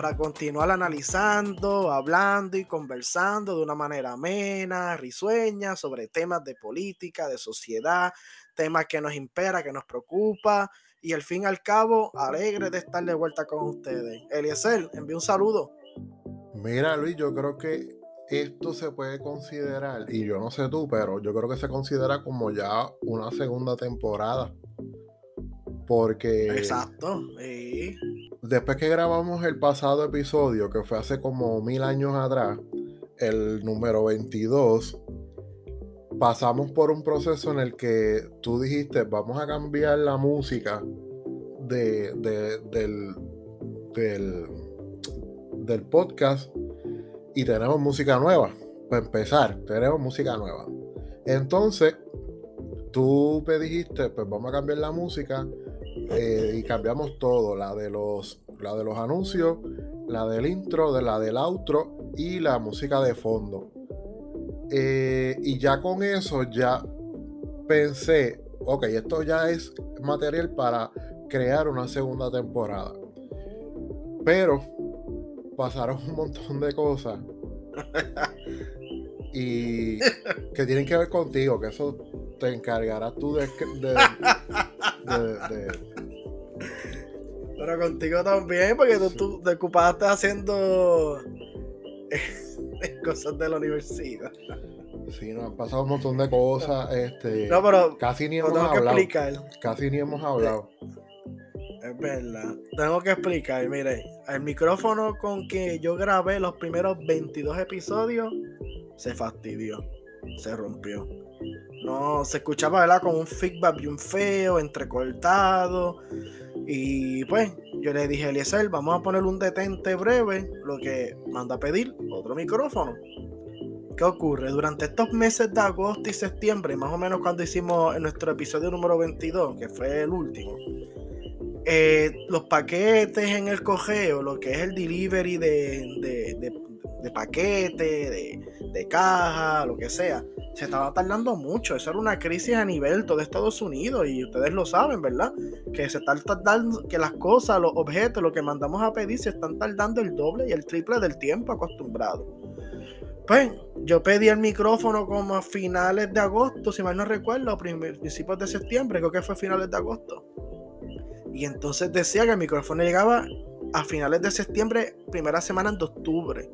para continuar analizando, hablando y conversando de una manera amena, risueña sobre temas de política, de sociedad, temas que nos impera, que nos preocupa y al fin y al cabo, alegre de estar de vuelta con ustedes. Eliezer, envío un saludo. Mira, Luis, yo creo que esto se puede considerar, y yo no sé tú, pero yo creo que se considera como ya una segunda temporada. Porque. Exacto. Después que grabamos el pasado episodio, que fue hace como mil años atrás, el número 22, pasamos por un proceso en el que tú dijiste, vamos a cambiar la música de, del, del, podcast y tenemos música nueva. Para empezar, tenemos música nueva. Entonces, tú me dijiste, pues vamos a cambiar la música eh, y cambiamos todo, la de los, la de los anuncios, la del intro, de la del outro y la música de fondo. Eh, y ya con eso ya pensé, ok, esto ya es material para crear una segunda temporada. Pero pasaron un montón de cosas. y que tienen que ver contigo, que eso te encargarás tú de, Pero contigo también, porque tú, tú te ocupaste haciendo cosas de la universidad. Sí, nos han pasado un montón de cosas. Este, no, pero casi ni hemos hablado. Casi ni hemos hablado. Es verdad. Tengo que explicar. Mire, el micrófono con que yo grabé los primeros 22 episodios se fastidió. Se rompió. No, se escuchaba, ¿verdad? Con un feedback bien feo, entrecortado. Y pues, yo le dije a Eliezer, vamos a poner un detente breve, lo que manda a pedir otro micrófono. ¿Qué ocurre? Durante estos meses de agosto y septiembre, más o menos cuando hicimos nuestro episodio número 22, que fue el último, eh, los paquetes en el cogeo, lo que es el delivery de, de, de, de paquete, de, caja, lo que sea, se estaba tardando mucho. Eso era una crisis a nivel todo Estados Unidos y ustedes lo saben, ¿verdad? Que se están tardando, que las cosas, los objetos, lo que mandamos a pedir se están tardando el doble y el triple del tiempo acostumbrado. Pues yo pedí el micrófono como a finales de agosto, si mal no recuerdo, principios de septiembre, creo que fue finales de agosto. Y entonces decía que el micrófono llegaba a finales de septiembre, primera semana de octubre,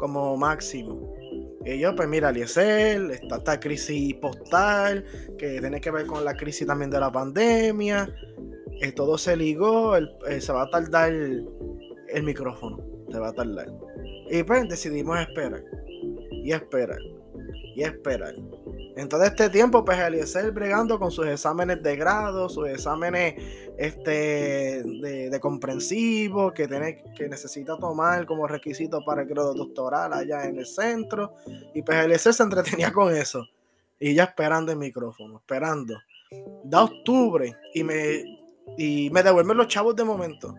como máximo. Y yo, pues mira, Eliezer, está esta crisis postal, que tiene que ver con la crisis también de la pandemia. Eh, todo se ligó, eh, se va a tardar el, el, micrófono, se va a tardar. Y pues decidimos esperar, y esperar, y esperar. En todo este tiempo, pues Eliezer bregando con sus exámenes de grado, sus exámenes este, de, comprensivo que, tiene, que necesita tomar como requisito para el grado doctoral allá en el centro. Y pues Eliezer se entretenía con eso. Y ya esperando el micrófono, esperando. Da octubre y me, y me devuelven los chavos de momento.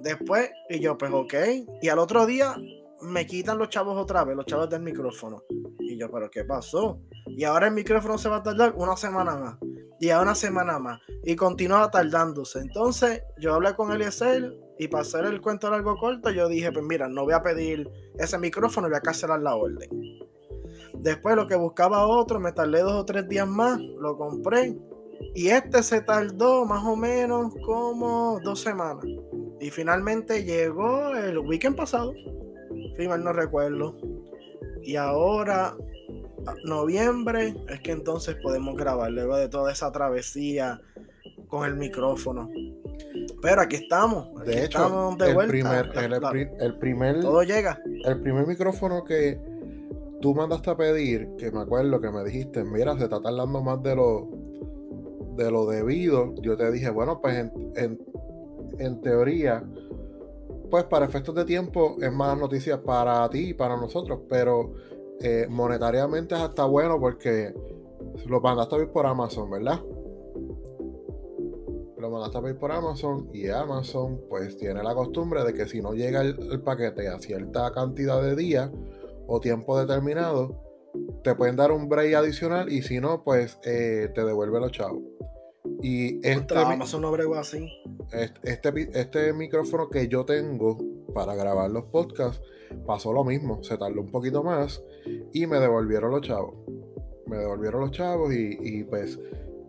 Después, y yo, pues ok. Y al otro día me quitan los chavos otra vez, los chavos del micrófono. Yo, pero ¿qué pasó? Y ahora el micrófono se va a tardar una semana más. Y a una semana más. Y continúa tardándose. Entonces, yo hablé con Eliezer y para hacer el cuento largo corto, yo dije, pues mira, no voy a pedir ese micrófono, voy a cancelar la orden. Después lo que buscaba otro, me tardé dos o tres días más, lo compré. Y este se tardó más o menos como dos semanas. Y finalmente llegó el weekend pasado si no recuerdo. Y ahora, noviembre, es que entonces podemos grabar luego de toda esa travesía con el micrófono. Pero aquí estamos. de hecho, el, Primer, el, primer. Todo llega. El primer micrófono que tú mandaste a pedir, que me acuerdo que me dijiste, mira, se está tardando más de lo, de lo debido. Yo te dije, bueno, pues en, en teoría pues para efectos de tiempo es más noticias para ti y para nosotros, pero eh, monetariamente es hasta bueno porque lo mandaste a ver por Amazon, ¿verdad? lo mandaste a pedir por Amazon y Amazon pues tiene la costumbre de que si no llega el, paquete a cierta cantidad de días o tiempo determinado, te pueden dar un break adicional y si no, pues eh, te devuelve los chavos. Y este, Amazon no así. Este, este micrófono que yo tengo para grabar los podcasts pasó lo mismo, se tardó un poquito más y me devolvieron los chavos. Me devolvieron los chavos y, pues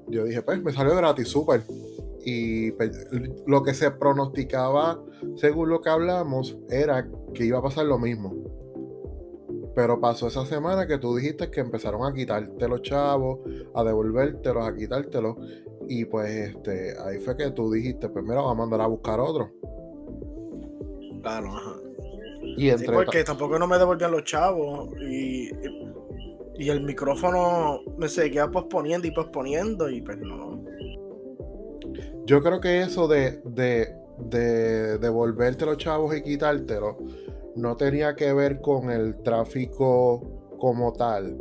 yo dije, pues me salió gratis, súper. Y pues, lo que se pronosticaba, según lo que hablamos, era que iba a pasar lo mismo. Pero pasó esa semana que tú dijiste que empezaron a quitarte los chavos, a devolvértelos, a quitártelos. Y pues este, ahí fue que tú dijiste, pues mira, vamos a mandar a buscar otro. Claro, ajá. Y entre porque tampoco no me devolvían los chavos. Y, y el micrófono me seguía posponiendo y posponiendo. Y pues no. Yo creo que eso de, de, de devolverte los chavos y quitártelos no tenía que ver con el tráfico como tal.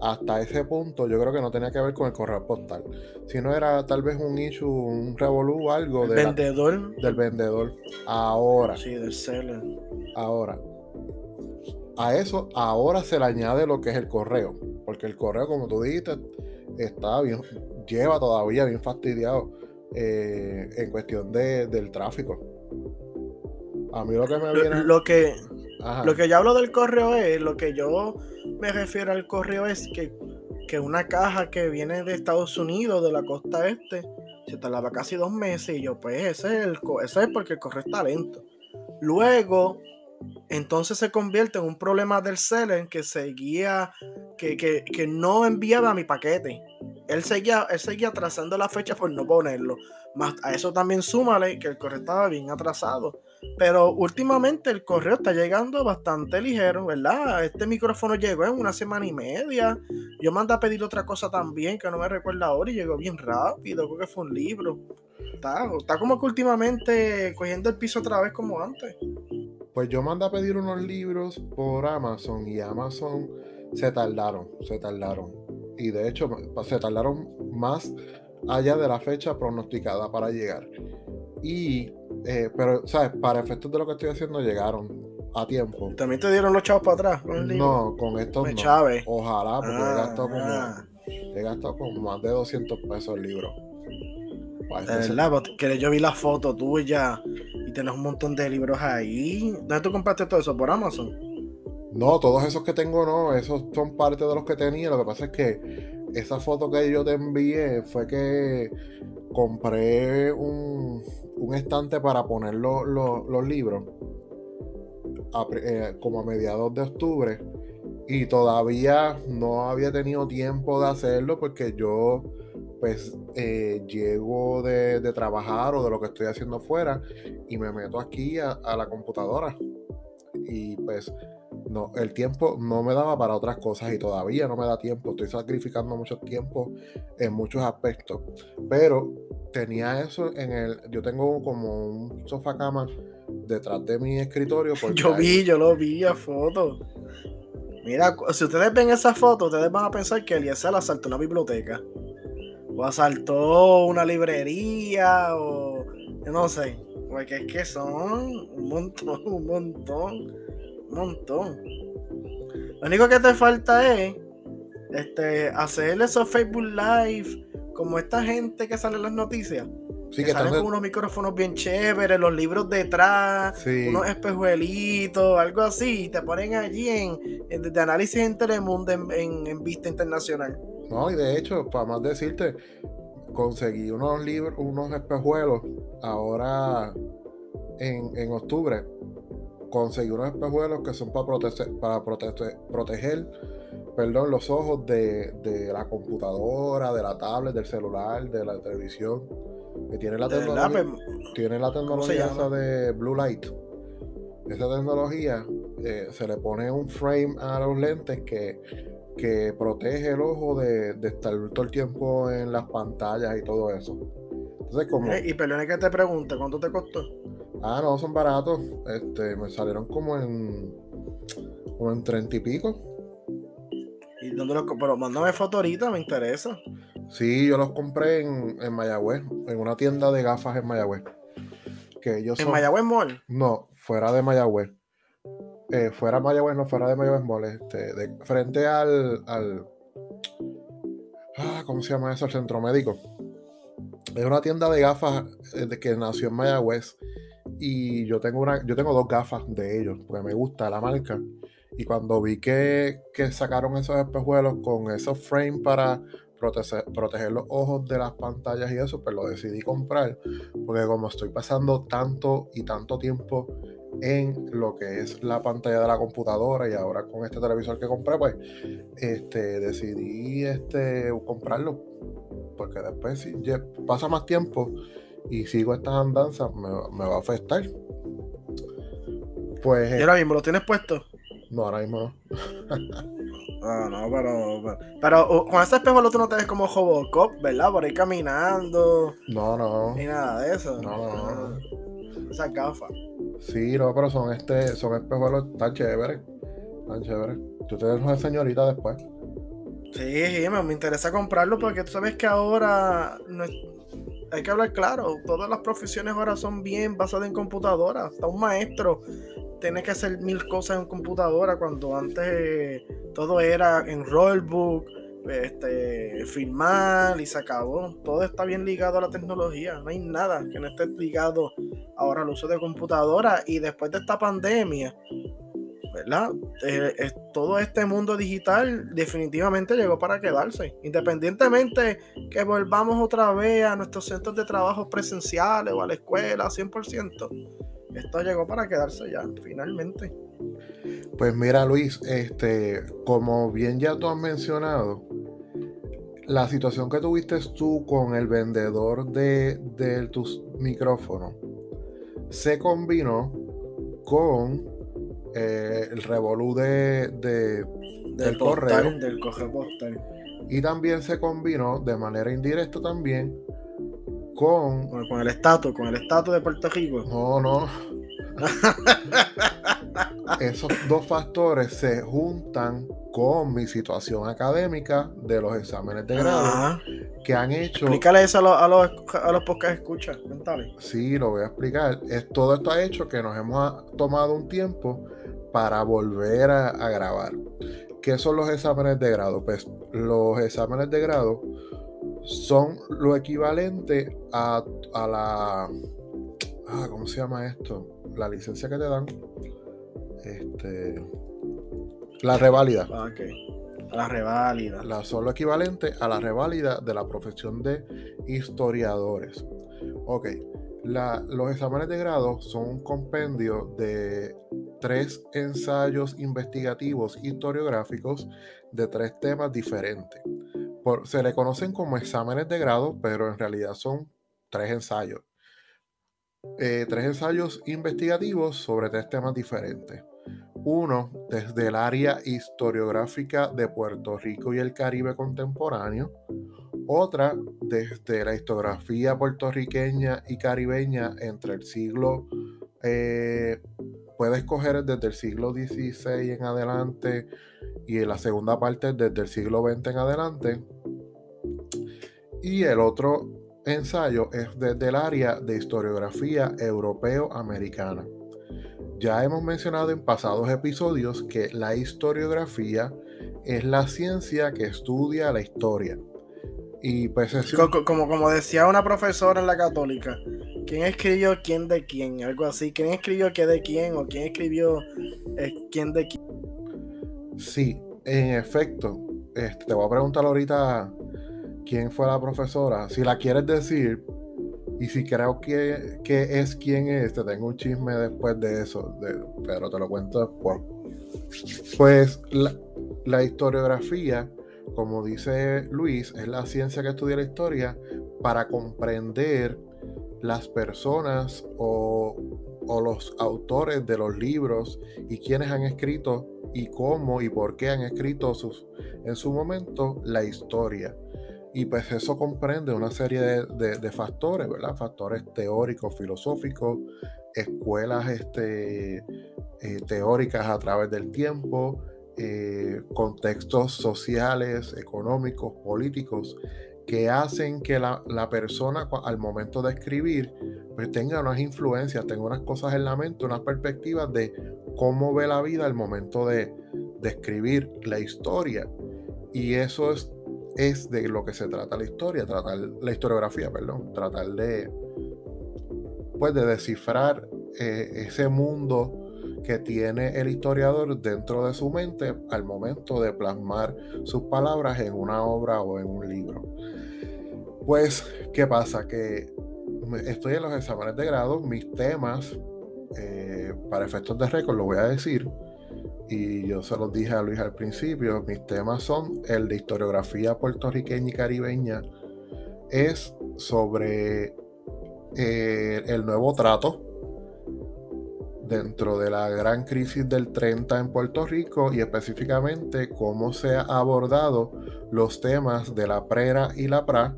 Hasta ese punto yo creo que no tenía que ver con el correo postal, sino era tal vez un issue, un revolú, algo del vendedor. del vendedor. Ahora. Sí, del seller. Ahora. A eso ahora se le añade lo que es el correo, porque el correo, como tú dijiste, está bien, lleva todavía bien fastidiado eh, en cuestión de, del tráfico. A mí lo que me viene. Lo, que, lo que yo hablo del correo es, lo que yo me refiero al correo es que, que una caja que viene de Estados Unidos, de la costa este, se tardaba casi dos meses y yo, pues ese es, el, ese es porque el correo está lento. Luego, entonces se convierte en un problema del seller que seguía, que, que, que no enviaba mi paquete. Él seguía, él seguía atrasando la fecha por no ponerlo. Más a eso también súmale que el correo estaba bien atrasado. Pero últimamente el correo está llegando bastante ligero, ¿verdad? Este micrófono llegó en una semana y media. Yo mandé a pedir otra cosa también, que no me recuerdo ahora, y llegó bien rápido. Creo que fue un libro. Está, está como que últimamente cogiendo el piso otra vez como antes. Pues yo mandé a pedir unos libros por Amazon y Amazon se tardaron, se tardaron. Y de hecho se tardaron más allá de la fecha pronosticada para llegar. Y, eh, pero, ¿sabes? Para efectos de lo que estoy haciendo, llegaron a tiempo. ¿También te dieron los chavos para atrás? no, con estos no. Ojalá, porque he, ah, gastado como, ah. he gastado como más de 200 pesos el libro. Es verdad, que yo vi la foto tuya y tienes un montón de libros ahí. ¿Dónde tú compraste todo eso? ¿Por Amazon? No, todos esos que tengo no, esos son parte de los que tenía. Lo que pasa es que esa foto que yo te envié fue que compré un, un estante para poner los libros eh, como a mediados de octubre y todavía no había tenido tiempo de hacerlo porque yo pues eh, llego de, trabajar o de lo que estoy haciendo fuera y me meto aquí a la computadora. Y pues no, el tiempo no me daba para otras cosas y todavía no me da tiempo. Estoy sacrificando mucho tiempo en muchos aspectos. Pero tenía eso en el. Yo tengo como un sofá cama detrás de mi escritorio. Yo vi, yo lo vi a foto. Mira, si ustedes ven esa foto, ustedes van a pensar que Eliezer asaltó una biblioteca. O asaltó una librería. O. Yo no sé. Porque es que son un montón, un montón montón. Lo único que te falta es este, hacer esos Facebook Live como esta gente que sale en las noticias. Sí, que, salen con unos micrófonos bien chéveres, los libros detrás, unos espejuelitos, algo así, y te ponen allí en, de análisis en Telemundo en, vista internacional. No, y de hecho, para más decirte, conseguí unos libros, unos espejuelos ahora en, en octubre conseguí unos espejuelos que son para proteger, para proteger, proteger perdón, los ojos de, la computadora, de la tablet, del celular, de la televisión. Que tiene la tecnología, tiene la tecnología esa de Blue Light. Esa tecnología eh, se le pone un frame a los lentes que, que protege el ojo de, estar todo el tiempo en las pantallas y todo eso. Entonces, como... Eh, y perdone que te pregunte, ¿cuánto te costó? Ah, no, son baratos. Este, me salieron como en. como en treinta y pico. ¿Y dónde lo Pero mándame foto ahorita, me interesa. Sí, yo los compré en, en Mayagüez, en una tienda de gafas en Mayagüez. Que ellos ¿En son- Mayagüez Mall? No, fuera de Mayagüez. Eh, fuera Mayagüez, no, fuera de Mayagüez Mall, este, de, frente al, al. Ah, ¿Cómo se llama eso? El centro médico. Es una tienda de gafas eh, que nació en Mayagüez. Y yo tengo una, yo tengo dos gafas de ellos, porque me gusta la marca. Y cuando vi que, que sacaron esos espejuelos con esos frames para proteger, proteger los ojos de las pantallas y eso, pues lo decidí comprar. Porque como estoy pasando tanto y tanto tiempo en lo que es la pantalla de la computadora y ahora con este televisor que compré, pues este, decidí este, comprarlo. Porque después si pasa más tiempo y sigo estas andanzas, me, me va a afectar. Pues ¿Y eh, ahora mismo lo tienes puesto? no, ahora mismo no. Ah, no, pero. Pero, pero, uh, con ese espejo tú no te ves como Robocop, ¿verdad? Por ahí caminando. No, no. Ni nada de eso. No, no, no. Esas gafas. Sí, no, pero son este, son espejuelos tan chéveres. Tan chéveres. Tú te una señorita después. Sí, sí, me, me interesa comprarlo porque tú sabes que ahora no es- hay que hablar claro. Todas las profesiones ahora son bien basadas en computadora. Hasta un maestro tiene que hacer mil cosas en computadora cuando antes eh, todo era en rollbook, este, filmar y se acabó. Todo está bien ligado a la tecnología. No hay nada que no esté ligado ahora al uso de computadora y después de esta pandemia. ¿Verdad? Eh, todo este mundo digital definitivamente llegó para quedarse. Independientemente que volvamos otra vez a nuestros centros de trabajo presenciales o a la escuela, 100%. Esto llegó para quedarse ya, finalmente. Pues mira, Luis, este, como bien ya tú has mencionado, la situación que tuviste tú con el vendedor de, de tus micrófonos se combinó con eh, el revolú de, de- Del postal, correo. Del correo postal. y también se combinó de manera indirecta también con Con, con el estatus, con el estatus de Puerto Rico. no, no. Esos dos factores se juntan con mi situación académica de los exámenes de grado Ajá. que han hecho. Explícale eso a los, a los, a los podcasts escucha. Cuéntale. Sí, lo voy a explicar. Es, todo esto ha hecho que nos hemos tomado un tiempo para volver a, a grabar. ¿Qué son los exámenes de grado? Pues los exámenes de grado son lo equivalente a, a la... Ah, ¿Cómo se llama esto? La licencia que te dan. Este... La reválida. Ah, Ok. La reválida. La, son lo equivalente a la reválida de la profesión de historiadores. Ok, los exámenes de grado son un compendio de tres ensayos investigativos historiográficos de tres temas diferentes. Se le conocen como exámenes de grado, pero en realidad son tres ensayos. Eh, tres ensayos investigativos sobre tres temas diferentes. Uno desde el área historiográfica de Puerto Rico y el Caribe contemporáneo. Otra desde la historiografía puertorriqueña y caribeña entre el siglo, eh, puede escoger desde el siglo XVI en adelante y en la segunda parte desde el siglo XX en adelante. Y el otro ensayo es desde el área de historiografía europeo-americana. Ya hemos mencionado en pasados episodios que la historiografía es la ciencia que estudia la historia. Y pues es Co- co- Como, como decía una profesora en la católica, ¿quién escribió quién de quién? Algo así. ¿Quién escribió qué de quién? ¿O quién escribió eh, quién de quién? Sí, en efecto. Este, te voy a preguntar ahorita quién fue la profesora. Si la quieres decir y si creo que, que es quién es, te tengo un chisme después de eso, de- pero te lo cuento después. Pues la, la historiografía, como dice Luis, es la ciencia que estudia la historia para comprender las personas o, los autores de los libros y quienes han escrito y cómo y por qué han escrito sus, en su momento la historia. Y pues eso comprende una serie de, de- de factores, ¿verdad? Factores teóricos, filosóficos, escuelas este, eh, teóricas a través del tiempo, eh, contextos sociales, económicos, políticos, que hacen que la, persona al momento de escribir pues tenga unas influencias, tenga unas cosas en la mente, unas perspectivas de cómo ve la vida al momento de, de escribir la historia. Y eso es, es de lo que se trata la historia, tratar la historiografía, perdón, tratar de, pues de descifrar eh, ese mundo que tiene el historiador dentro de su mente al momento de plasmar sus palabras en una obra o en un libro. Pues, ¿qué pasa? Que estoy en los exámenes de grado, mis temas, eh, para efectos de récord, lo voy a decir, y yo se los dije a Luis al principio, mis temas son el de historiografía puertorriqueña y caribeña, es sobre eh, el nuevo trato dentro de la gran crisis del 30 en Puerto Rico y específicamente cómo se ha abordado los temas de la prera y la pra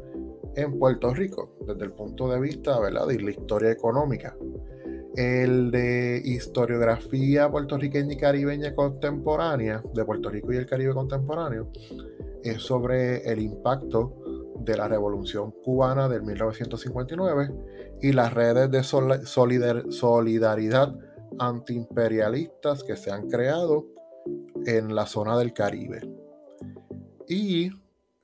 en Puerto Rico desde el punto de vista ¿verdad? de la historia económica. El de historiografía puertorriqueña y caribeña contemporánea, de Puerto Rico y el Caribe contemporáneo, es sobre el impacto de la Revolución Cubana del 1959 y las redes de solidaridad antiimperialistas que se han creado en la zona del Caribe. Y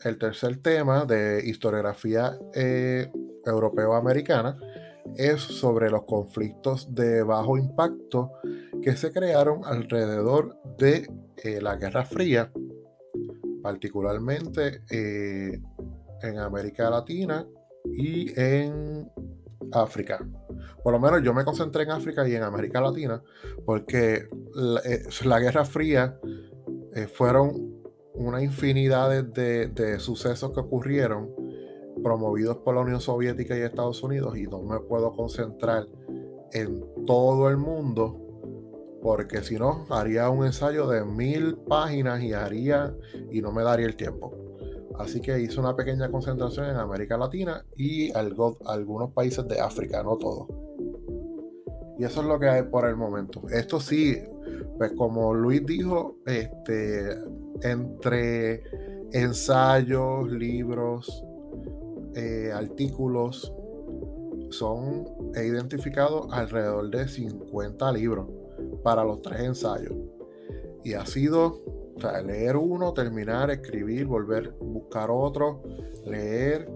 el tercer tema de historiografía eh, europeo-americana es sobre los conflictos de bajo impacto que se crearon alrededor de eh, la Guerra Fría, particularmente eh, en América Latina y en África. Por lo menos yo me concentré en África y en América Latina porque la, eh, Guerra Fría eh, fueron una infinidad de, de, sucesos que ocurrieron promovidos por la Unión Soviética y Estados Unidos y no me puedo concentrar en todo el mundo porque si no haría un ensayo de mil páginas y haría y no me daría el tiempo. Así que hice una pequeña concentración en América Latina y algo, algunos países de África, no todos. Y eso es lo que hay por el momento. Esto sí, pues como Luis dijo, este, entre ensayos, libros, eh, artículos, son, he identificado alrededor de 50 libros para los tres ensayos. Y ha sido leer uno, terminar, escribir, volver, buscar otro, leer.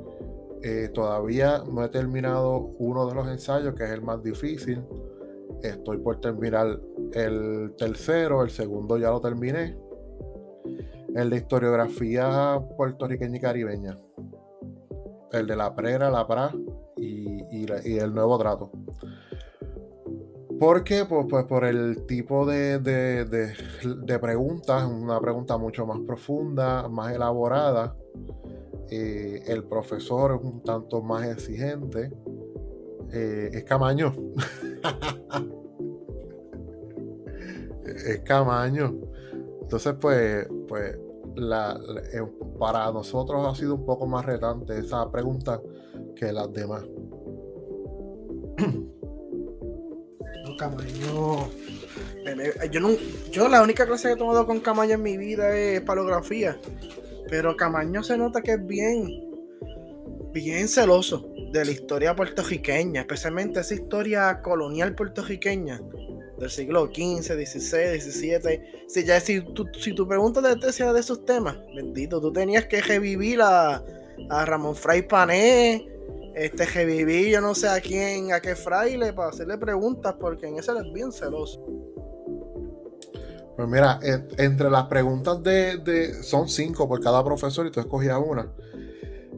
Eh, todavía no he terminado uno de los ensayos, que es el más difícil. Estoy por terminar el tercero, el segundo ya lo terminé. El de historiografía puertorriqueña y caribeña. El de la prera, la pra y, y el nuevo trato. ¿Por qué? Pues, pues por el tipo de, de, preguntas, una pregunta mucho más profunda, más elaborada. Eh, el profesor es un tanto más exigente. Eh, es camaño. es camaño. Entonces, pues, pues eh, para nosotros ha sido un poco más retante esa pregunta que las demás. Camaño. Yo, no, yo la única clase que he tomado con Camaño en mi vida es palografía. Pero Camaño se nota que es bien, bien celoso de la historia puertorriqueña, especialmente esa historia colonial puertorriqueña del siglo XV, XVI, XVII. Si, ya, si, tu, si tu pregunta de tesis de esos temas, bendito, tú tenías que revivir a, a Ramón Fray Pané, este reviví yo no sé a quién, a qué fraile para hacerle preguntas, porque en ese es bien celoso. Pues mira, entre las preguntas de, son cinco por cada profesor y tú escogías una.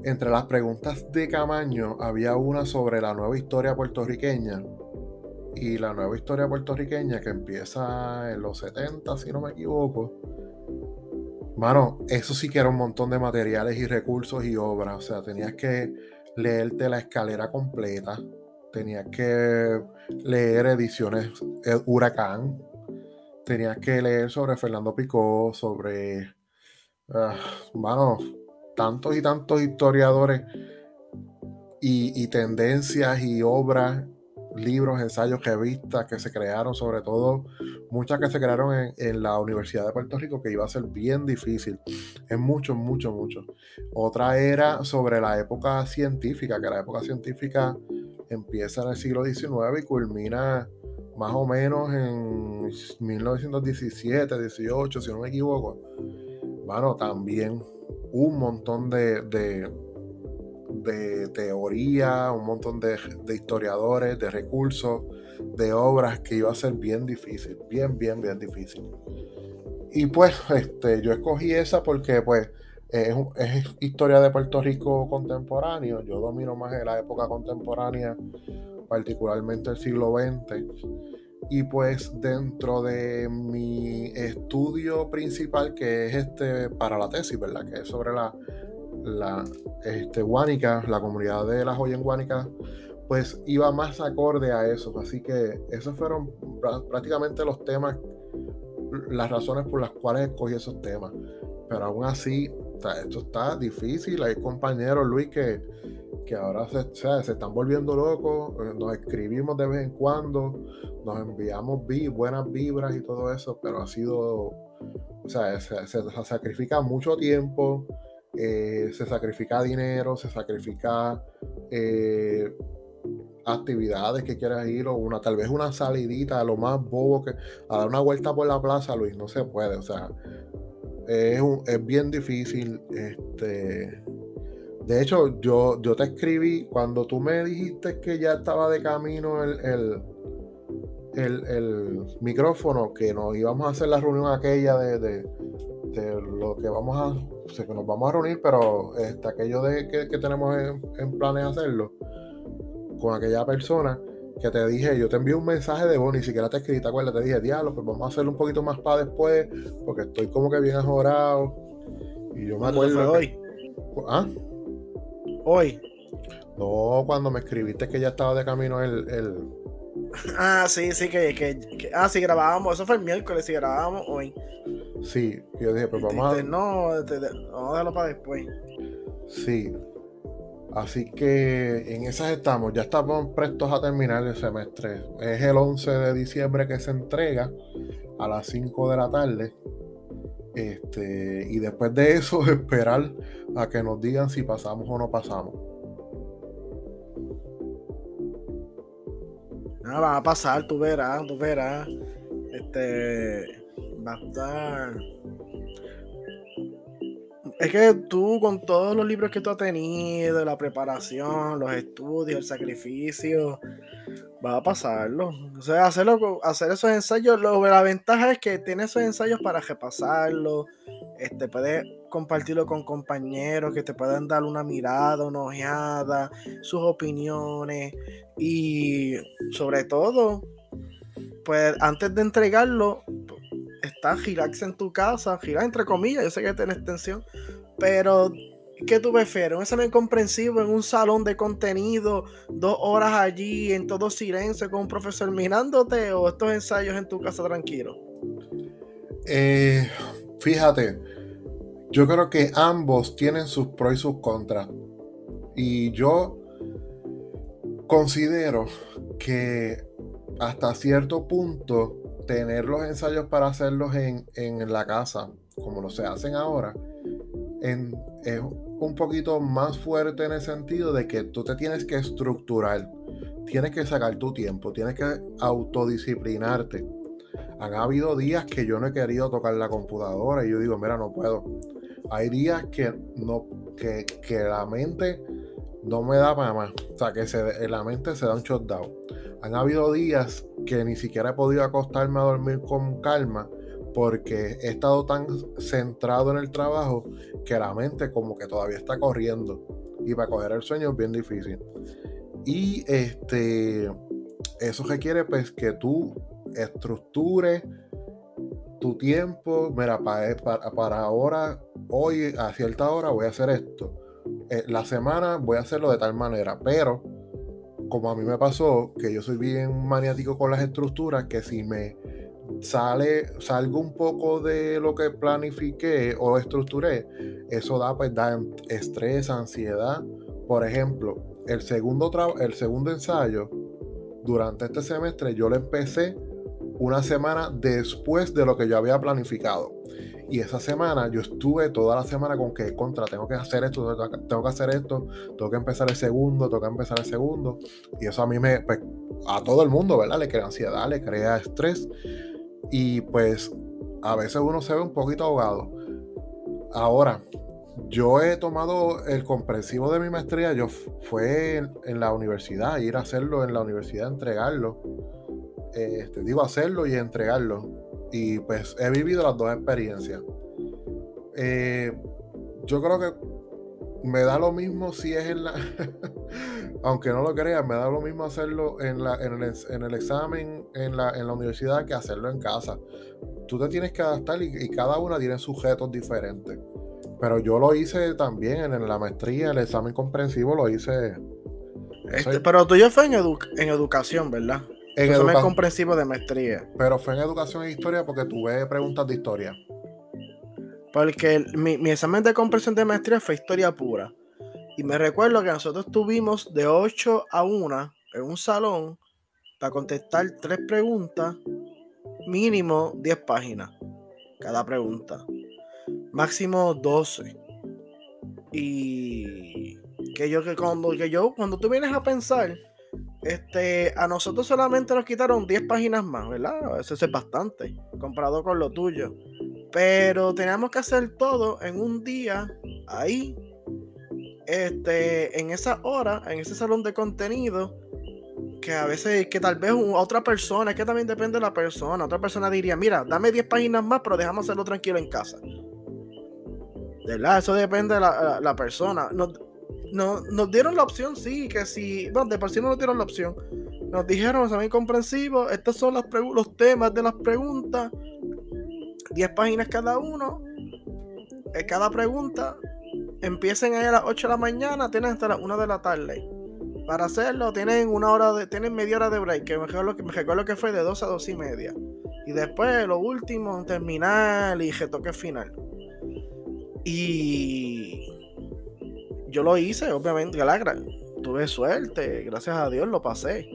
Entre las preguntas de Camaño había una sobre la nueva historia puertorriqueña. Y la nueva historia puertorriqueña que empieza en los 70, si no me equivoco. Mano, eso sí que era un montón de materiales y recursos y obras. O sea, tenías que leerte la escalera completa, tenías que leer ediciones eh, Huracán, tenías que leer sobre Fernando Picó, sobre, uh, tantos y tantos historiadores y, tendencias y obras libros, ensayos, revistas que se crearon, sobre todo muchas que se crearon en, la Universidad de Puerto Rico, que iba a ser bien difícil. Es mucho, mucho, mucho. Otra era sobre la época científica, que la época científica empieza en el siglo XIX y culmina más o menos en 1917, 18, si no me equivoco. Bueno, también un montón de, de, teoría, un montón de, historiadores, de recursos, de obras que iba a ser bien difícil, bien, bien, bien difícil. Y pues este, yo escogí esa porque pues es, es historia de Puerto Rico contemporáneo, yo domino más en la época contemporánea, particularmente el siglo XX. Y pues dentro de mi estudio principal, que es este para la tesis, ¿verdad? Que es sobre la, la este, Guánica, la comunidad de la joya en Guánica, pues iba más acorde a eso. Así que esos fueron prácticamente los temas, las razones por las cuales escogí esos temas. Pero aún así, esto está difícil. Hay compañeros, Luis, que, que ahora se, se, están volviendo locos. Eh, nos escribimos de vez en cuando, nos enviamos buenas vibras y todo eso, pero ha sido, o sea, se, sacrifica mucho tiempo, eh, se sacrifica dinero, se sacrifica eh, actividades que quieras ir o una, tal vez una salidita, lo más bobo que a dar una vuelta por la plaza, Luis, no se puede, o sea, es, es bien difícil. Este, de hecho, yo, yo te escribí cuando tú me dijiste que ya estaba de camino el, el, el, micrófono, que nos íbamos a hacer la reunión aquella de, de, de lo que vamos a, sé que nos vamos a reunir, pero este, aquello de que, que tenemos en, en planes hacerlo con aquella persona que te dije, yo te envié un mensaje de voz, ni siquiera te escribí, ¿te acuerdas? Te dije, diablo, pues vamos a hacerlo un poquito más para después, porque estoy como que bien ajorado. Y yo me acuerdo. hoy? ¿Ah? Hoy. No, cuando me escribiste que ya estaba de camino el. el... Ah, sí, sí, que, que, Ah, sí, grabábamos. Eso fue el miércoles y grabábamos hoy. Sí, yo dije, pues vamos a. No, a dejarlo para después. Sí, Así que en esas estamos, ya estamos prestos a terminar el semestre. Es el 11 de diciembre que se entrega a las 5 de la tarde. Este, y después de eso, esperar a que nos digan si pasamos o no pasamos. Ah, va a pasar, tú verás, tú verás. Este va a estar es que tú, con todos los libros que tú has tenido, la preparación, los estudios, el sacrificio, vas a pasarlo. O sea, hacerlo, hacer esos ensayos, lo, la ventaja es que tienes esos ensayos para repasarlo. Este, puedes compartirlo con compañeros que te pueden dar una mirada, una ojeada, sus opiniones. Y sobre todo, pues antes de entregarlo, está Girax en tu casa, Girax entre comillas, yo sé que tiene extensión, pero ¿qué tú prefieres? ¿Un examen comprensivo en un salón de contenido, dos horas allí en todo silencio con un profesor mirándote o estos ensayos en tu casa tranquilo? Eh, fíjate, yo creo que ambos tienen sus pros y sus contras. Y yo considero que hasta cierto punto tener los ensayos para hacerlos en, la casa, como lo se hacen ahora, es un poquito más fuerte en el sentido de que tú te tienes que estructurar, tienes que sacar tu tiempo, tienes que autodisciplinarte. Han habido días que yo no he querido tocar la computadora y yo digo, mira, no puedo. Hay días que, no, que, que la mente no me da para más. O sea, que se, la mente se da un shutdown. Han habido días que ni siquiera he podido acostarme a dormir con calma porque he estado tan centrado en el trabajo que la mente como que todavía está corriendo y para coger el sueño es bien difícil. Y este eso requiere pues que tú estructures tu tiempo, mira, para, para, para ahora, hoy a cierta hora voy a hacer esto. Eh, la semana voy a hacerlo de tal manera, pero como a mí me pasó, que yo soy bien maniático con las estructuras, que si me sale, salgo un poco de lo que planifiqué o estructuré, eso da, pues, da estrés, ansiedad. Por ejemplo, el segundo, el segundo ensayo, durante este semestre yo lo empecé una semana después de lo que yo había planificado. Y esa semana yo estuve toda la semana con que contra, tengo que hacer esto, tengo que hacer esto, tengo que empezar el segundo, tengo que empezar el segundo. Y eso a mí me, pues, a todo el mundo, ¿verdad? Le crea ansiedad, le crea estrés. Y pues a veces uno se ve un poquito ahogado. Ahora, yo he tomado el comprensivo de mi maestría, yo fue en, la universidad, ir a hacerlo en la universidad, entregarlo. Este, digo, hacerlo y entregarlo. Y pues he vivido las dos experiencias. Eh, yo creo que me da lo mismo si es en la. Aunque no lo creas, me da lo mismo hacerlo en, la, en, el, examen en la, en la universidad que hacerlo en casa. Tú te tienes que adaptar y, cada una tiene sujetos diferentes. Pero yo lo hice también en, la maestría, el examen comprensivo lo hice. Este, pero tuyo fue en, en educación, ¿verdad? En examen comprensivo de maestría. Pero fue en educación e historia porque tuve preguntas de historia. Porque mi, examen de comprensión de maestría fue historia pura. Y me recuerdo que nosotros tuvimos de 8 a 1 en un salón para contestar tres preguntas, mínimo 10 páginas cada pregunta, máximo 12. Y que yo que cuando que yo cuando tú vienes a pensar, este, a nosotros solamente nos quitaron 10 páginas más, ¿verdad? Eso es bastante comparado con lo tuyo. Pero teníamos que hacer todo en un día, ahí, este, en esa hora, en ese salón de contenido, que a veces, que tal vez otra persona, es que también depende de la persona, otra persona diría, mira, dame 10 páginas más, pero dejamos hacerlo tranquilo en casa. ¿Verdad? Eso depende de la, persona. Nos dieron la opción, sí, que si, bueno, de por sí no nos dieron la opción. Nos dijeron, bien comprensivo, estos son los temas de las preguntas 10 páginas cada uno. En cada pregunta. Empiecen ahí a las 8 de la mañana, tienen hasta las 1 de la tarde. Para hacerlo, tienen una hora de, tienen media hora de break, que me recuerdo que, me que fue de 2 a 2 y media. Y después, lo último, terminar y retoque final. Y yo lo hice, obviamente, tuve suerte, gracias a Dios lo pasé.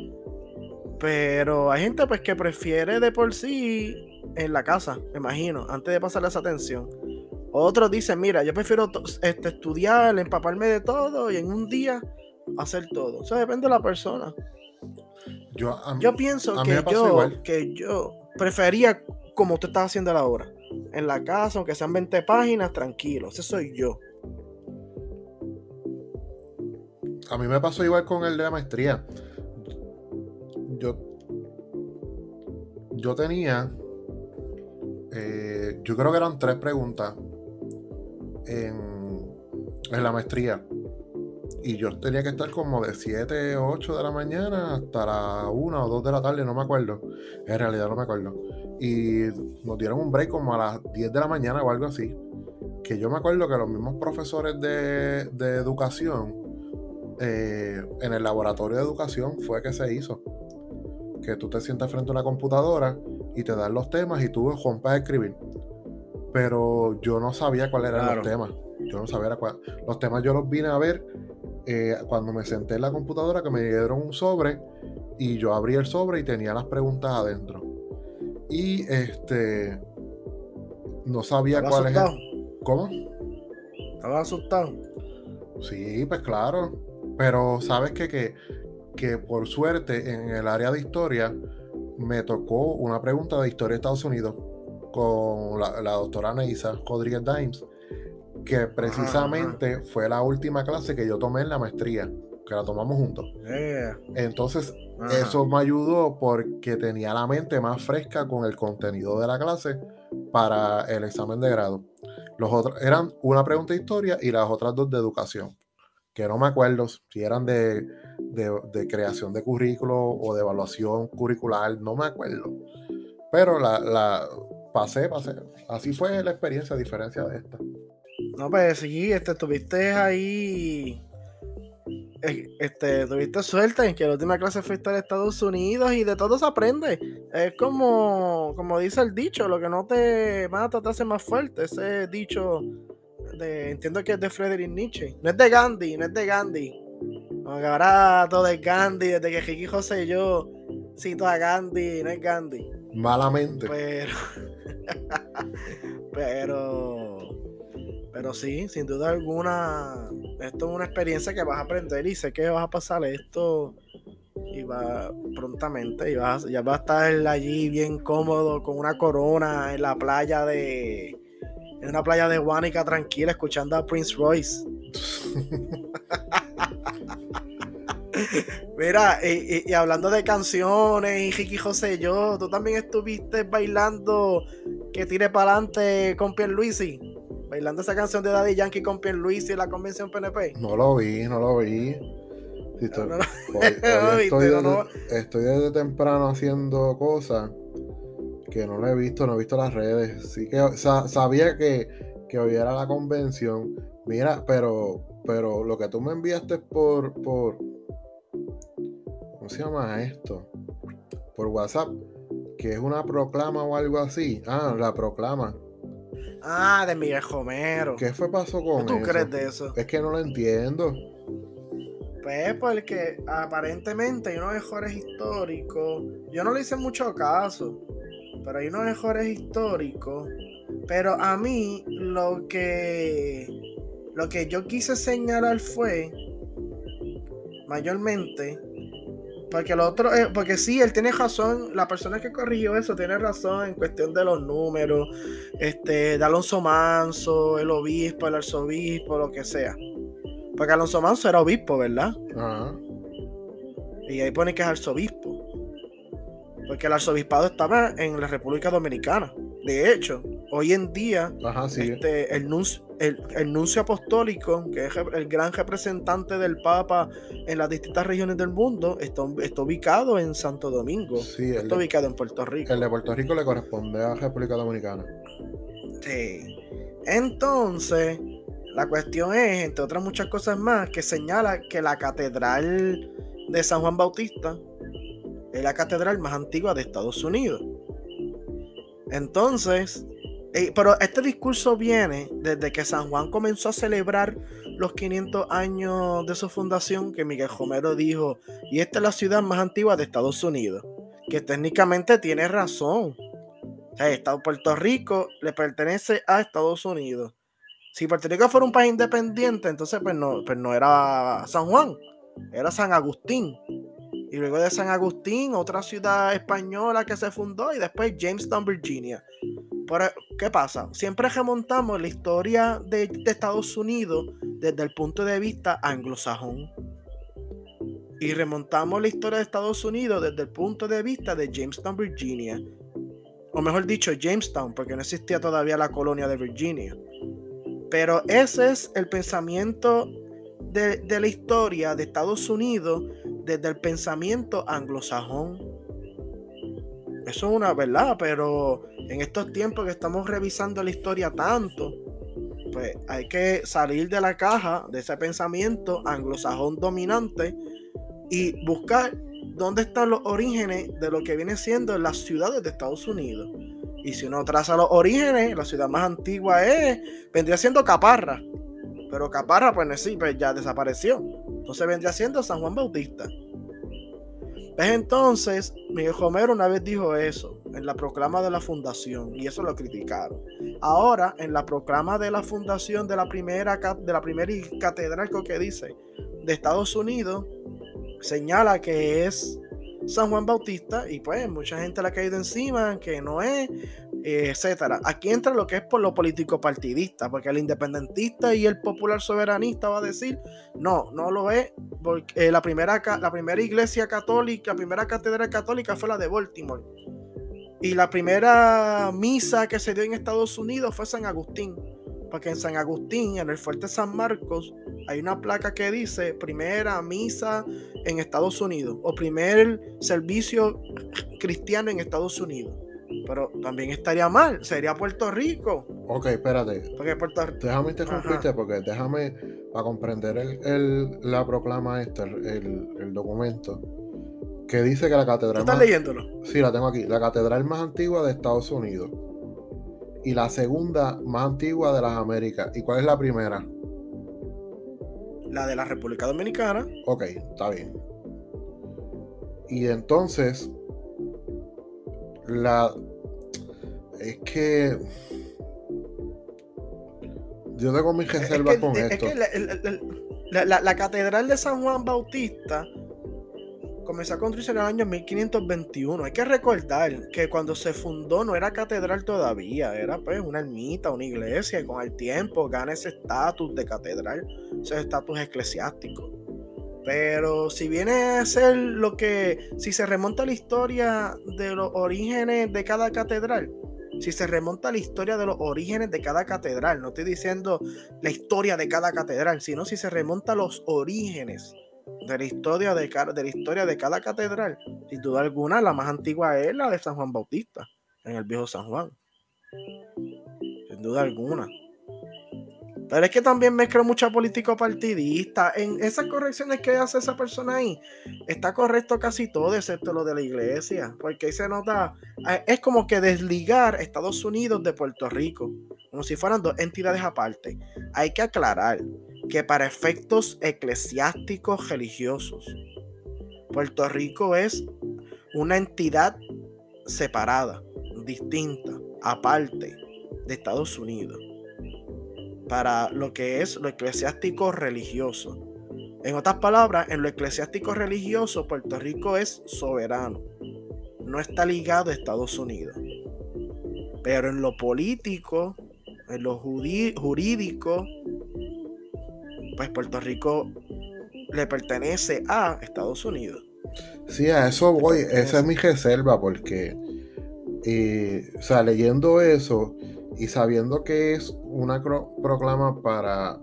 Pero hay gente pues que prefiere de por sí en la casa, me imagino, antes de pasarle esa atención. Otros dicen, mira, yo prefiero este, estudiar, empaparme de todo y en un día hacer todo. Eso depende de la persona. Yo, yo pienso que, yo, que yo prefería como usted está haciendo ahora. En la casa, aunque sean 20 páginas, tranquilo. Ese soy yo. A mí me pasó igual con el de la maestría. Yo, yo tenía eh, yo creo que eran tres preguntas en, la maestría. Y yo tenía que estar como de 7 o 8 de la mañana hasta la 1 o 2 de la tarde, no me acuerdo. En realidad no me acuerdo. Y nos dieron un break como a las 10 de la mañana o algo así. Que yo me acuerdo que los mismos profesores de, educación, eh, en el laboratorio de educación, fue que se hizo. Que tú te sientas frente a una computadora y te dan los temas y tú rompes a escribir. Pero yo no sabía cuáles eran los temas. Yo no sabía cuál. Los temas yo los vine a ver eh, cuando me senté en la computadora que me dieron un sobre y yo abrí el sobre y tenía las preguntas adentro. Y este no sabía cuál es. ¿Cómo? ¿Estaba asustado? Sí, pues claro. Pero sabes que, que, que por suerte en el área de historia me tocó una pregunta de historia de Estados Unidos con la, doctora Anaísa Rodríguez Dimes, que precisamente fue la última clase que yo tomé en la maestría, que la tomamos juntos. Entonces, eso me ayudó porque tenía la mente más fresca con el contenido de la clase para el examen de grado. Los otros eran una pregunta de historia y las otras dos de educación, que no me acuerdo si eran de de, creación de currículo o de evaluación curricular, no me acuerdo. Pero la, la pasé, pasé. Así fue la experiencia, a diferencia de esta. No, pues sí, este, estuviste ahí. Eh, este, tuviste suerte en que la última clase fue estar en Estados Unidos y de todo se aprende. Es como, como dice el dicho, lo que no te mata te hace más fuerte. Ese dicho de, entiendo que es de Friedrich Nietzsche. No es de Gandhi, no es de Gandhi Como que ahora todo es Gandhi, desde que Ricky José y yo cito a Gandhi, no es Gandhi. Malamente. Pero. pero. Pero sí, sin duda alguna. Esto es una experiencia que vas a aprender y sé que vas a pasar esto. Y va prontamente. Y vas, ya vas a estar allí bien cómodo con una corona en la playa de. En una playa de Guanica tranquila, escuchando a Prince Royce. Mira, y, hablando de canciones y Ricky José, yo, tú también estuviste bailando que tire para adelante con Pierluisi, bailando esa canción de Daddy Yankee con Pierluisi en la convención PNP. No lo vi, no lo vi. estoy, desde, temprano haciendo cosas que no lo he visto, no he visto las redes. Sí que sabía que, que hoy era la convención. Mira, pero, pero lo que tú me enviaste por, por, ¿cómo se llama esto? Por WhatsApp, que es una proclama o algo así. Ah, la proclama. Ah, de Miguel Homero. ¿Qué fue pasó con ¿Qué tú crees de eso? Es que no lo entiendo. Pues porque aparentemente hay unos mejores históricos. Yo no le hice mucho caso, pero hay unos mejores históricos. Pero a mí lo que lo que yo quise señalar fue mayormente porque lo otro, es, porque sí, él tiene razón, la persona que corrigió eso tiene razón en cuestión de los números, este, de Alonso Manso, el obispo, el arzobispo, lo que sea. Porque Alonso Manso era obispo, ¿verdad? Y ahí pone que es arzobispo. Porque el arzobispado estaba en la República Dominicana. De hecho, hoy en día, este, el, nuncio, el, nuncio apostólico, que es el gran representante del Papa en las distintas regiones del mundo, está, ubicado en Santo Domingo. está ubicado en Puerto Rico. El de Puerto Rico le corresponde a la República Dominicana. Sí. Entonces, la cuestión es, entre otras muchas cosas más, que señala que la catedral de San Juan Bautista es la catedral más antigua de Estados Unidos. Entonces, eh, pero este discurso viene desde que San Juan comenzó a celebrar los 500 años de su fundación, que Miguel Homero dijo, y esta es la ciudad más antigua de Estados Unidos, que técnicamente tiene razón. O sea, Puerto Rico le pertenece a Estados Unidos. Si Puerto Rico fuera un país independiente, entonces pues no, pues no era San Juan, era San Agustín. Y luego de San Agustín, otra ciudad española que se fundó y después Jamestown, Virginia. Pero, ¿qué pasa? Siempre remontamos la historia de, Estados Unidos desde el punto de vista anglosajón. Y remontamos la historia de Estados Unidos desde el punto de vista de Jamestown, Virginia. O mejor dicho, Jamestown, porque no existía todavía la colonia de Virginia. Pero ese es el pensamiento de, de la historia de Estados Unidos desde el pensamiento anglosajón. Eso es una verdad, pero en estos tiempos que estamos revisando la historia tanto, pues hay que salir de la caja de ese pensamiento anglosajón dominante y buscar dónde están los orígenes de lo que viene siendo las ciudades de Estados Unidos. Y si uno traza los orígenes, la ciudad más antigua es, vendría siendo Caparra. Pero Caparra, pues, sí, pues ya desapareció. Entonces vendría siendo San Juan Bautista. ¿Ves entonces? Miguel Homero una vez dijo eso en la proclama de la fundación y eso lo criticaron. Ahora, en la proclama de la fundación de la primera, de la primera catedral que dice de Estados Unidos, señala que es San Juan Bautista y pues mucha gente le ha caído encima que no es, etcétera. Aquí entra lo que es por lo político partidista, porque el independentista y el popular soberanista va a decir, no, no lo es, porque eh, la, primera, la primera iglesia católica, la primera catedral católica fue la de Baltimore. Y la primera misa que se dio en Estados Unidos fue San Agustín. Porque en San Agustín, en el fuerte San Marcos, hay una placa que dice primera misa en Estados Unidos o primer servicio cristiano en Estados Unidos. Pero también estaría mal, sería Puerto Rico. Ok, espérate. Porque Puerto Déjame interrumpirte porque déjame para comprender el, la proclama esta, el, el, documento, que dice que la catedral... ¿Estás leyéndolo? Sí, la tengo aquí. La catedral más antigua de Estados Unidos. Y la segunda más antigua de las Américas. ¿Y cuál es la primera? la de la República Dominicana. Ok, está bien. Y entonces, la... Es que... Yo tengo mis reservas con esto. la, catedral de San Juan Bautista comenzó a construirse en el año 1521. Hay que recordar que cuando se fundó no era catedral todavía, era pues una ermita, una iglesia, y con el tiempo gana ese estatus de catedral, ese estatus eclesiástico. Pero si viene a ser lo que, si se remonta a la historia de los orígenes de cada catedral, si se remonta a la historia de los orígenes de cada catedral, no estoy diciendo la historia de cada catedral, sino si se remonta a los orígenes de la historia de, de la historia de cada catedral, sin duda alguna, la más antigua es la de San Juan Bautista, en el viejo San Juan. Sin duda alguna. Pero es que también mezcla mucha político partidista. En esas correcciones que hace esa persona ahí, está correcto casi todo, excepto lo de la iglesia. Porque ahí se nota, eh, es como que desligar Estados Unidos de Puerto Rico, como si fueran dos entidades aparte. Hay que aclarar que para efectos eclesiásticos religiosos, Puerto Rico es una entidad separada, distinta, aparte de Estados Unidos para lo que es lo eclesiástico religioso. En otras palabras, en lo eclesiástico religioso, Puerto Rico es soberano. No está ligado a Estados Unidos. Pero en lo político, en lo jurídico, pues Puerto Rico le pertenece a Estados Unidos. Sí, a eso voy. Esa es mi reserva, porque, eh, o sea, leyendo eso, y sabiendo que es una proclama para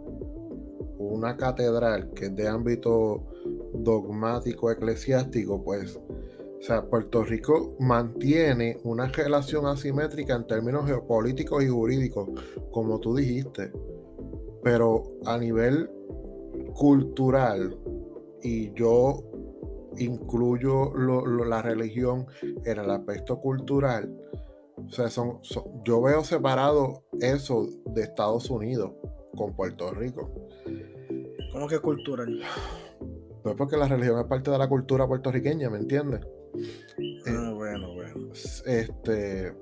una catedral que es de ámbito dogmático eclesiástico, pues, o sea, Puerto Rico mantiene una relación asimétrica en términos geopolíticos y jurídicos, como tú dijiste, pero a nivel cultural, y yo incluyo la religión en el aspecto cultural, o sea, son, yo veo separado eso de Estados Unidos con Puerto Rico. ¿Cómo que cultural? Pues porque la religión es parte de la cultura puertorriqueña, ¿me entiendes? Ah, eh, bueno, bueno. Este,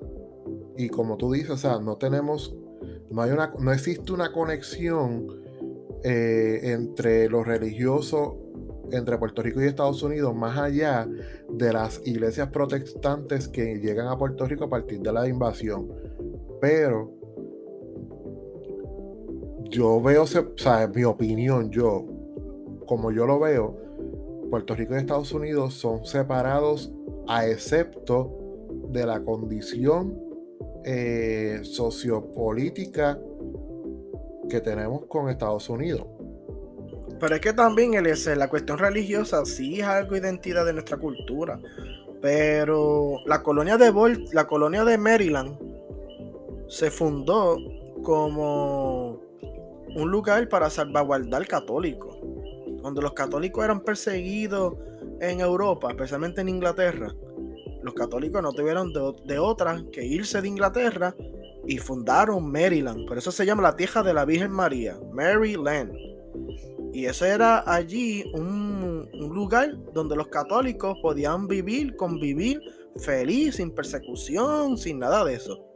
y como tú dices, o sea, no tenemos, no hay una, no existe una conexión eh, entre lo religioso entre Puerto Rico y Estados Unidos más allá de las iglesias protestantes que llegan a Puerto Rico a partir de la invasión. Pero yo veo, o sea, mi opinión, yo, como yo lo veo, Puerto Rico y Estados Unidos son separados a excepto de la condición eh, sociopolítica que tenemos con Estados Unidos. Pero es que también el, la cuestión religiosa sí es algo identidad de nuestra cultura. Pero la colonia de la colonia de Maryland se fundó como un lugar para salvaguardar católicos. Cuando los católicos eran perseguidos en Europa, especialmente en Inglaterra, los católicos no tuvieron de otra que irse de Inglaterra y fundaron Maryland. Por eso se llama la tierra de la Virgen María, Maryland. Y ese era allí un, lugar donde los católicos podían vivir, convivir feliz, sin persecución, sin nada de eso.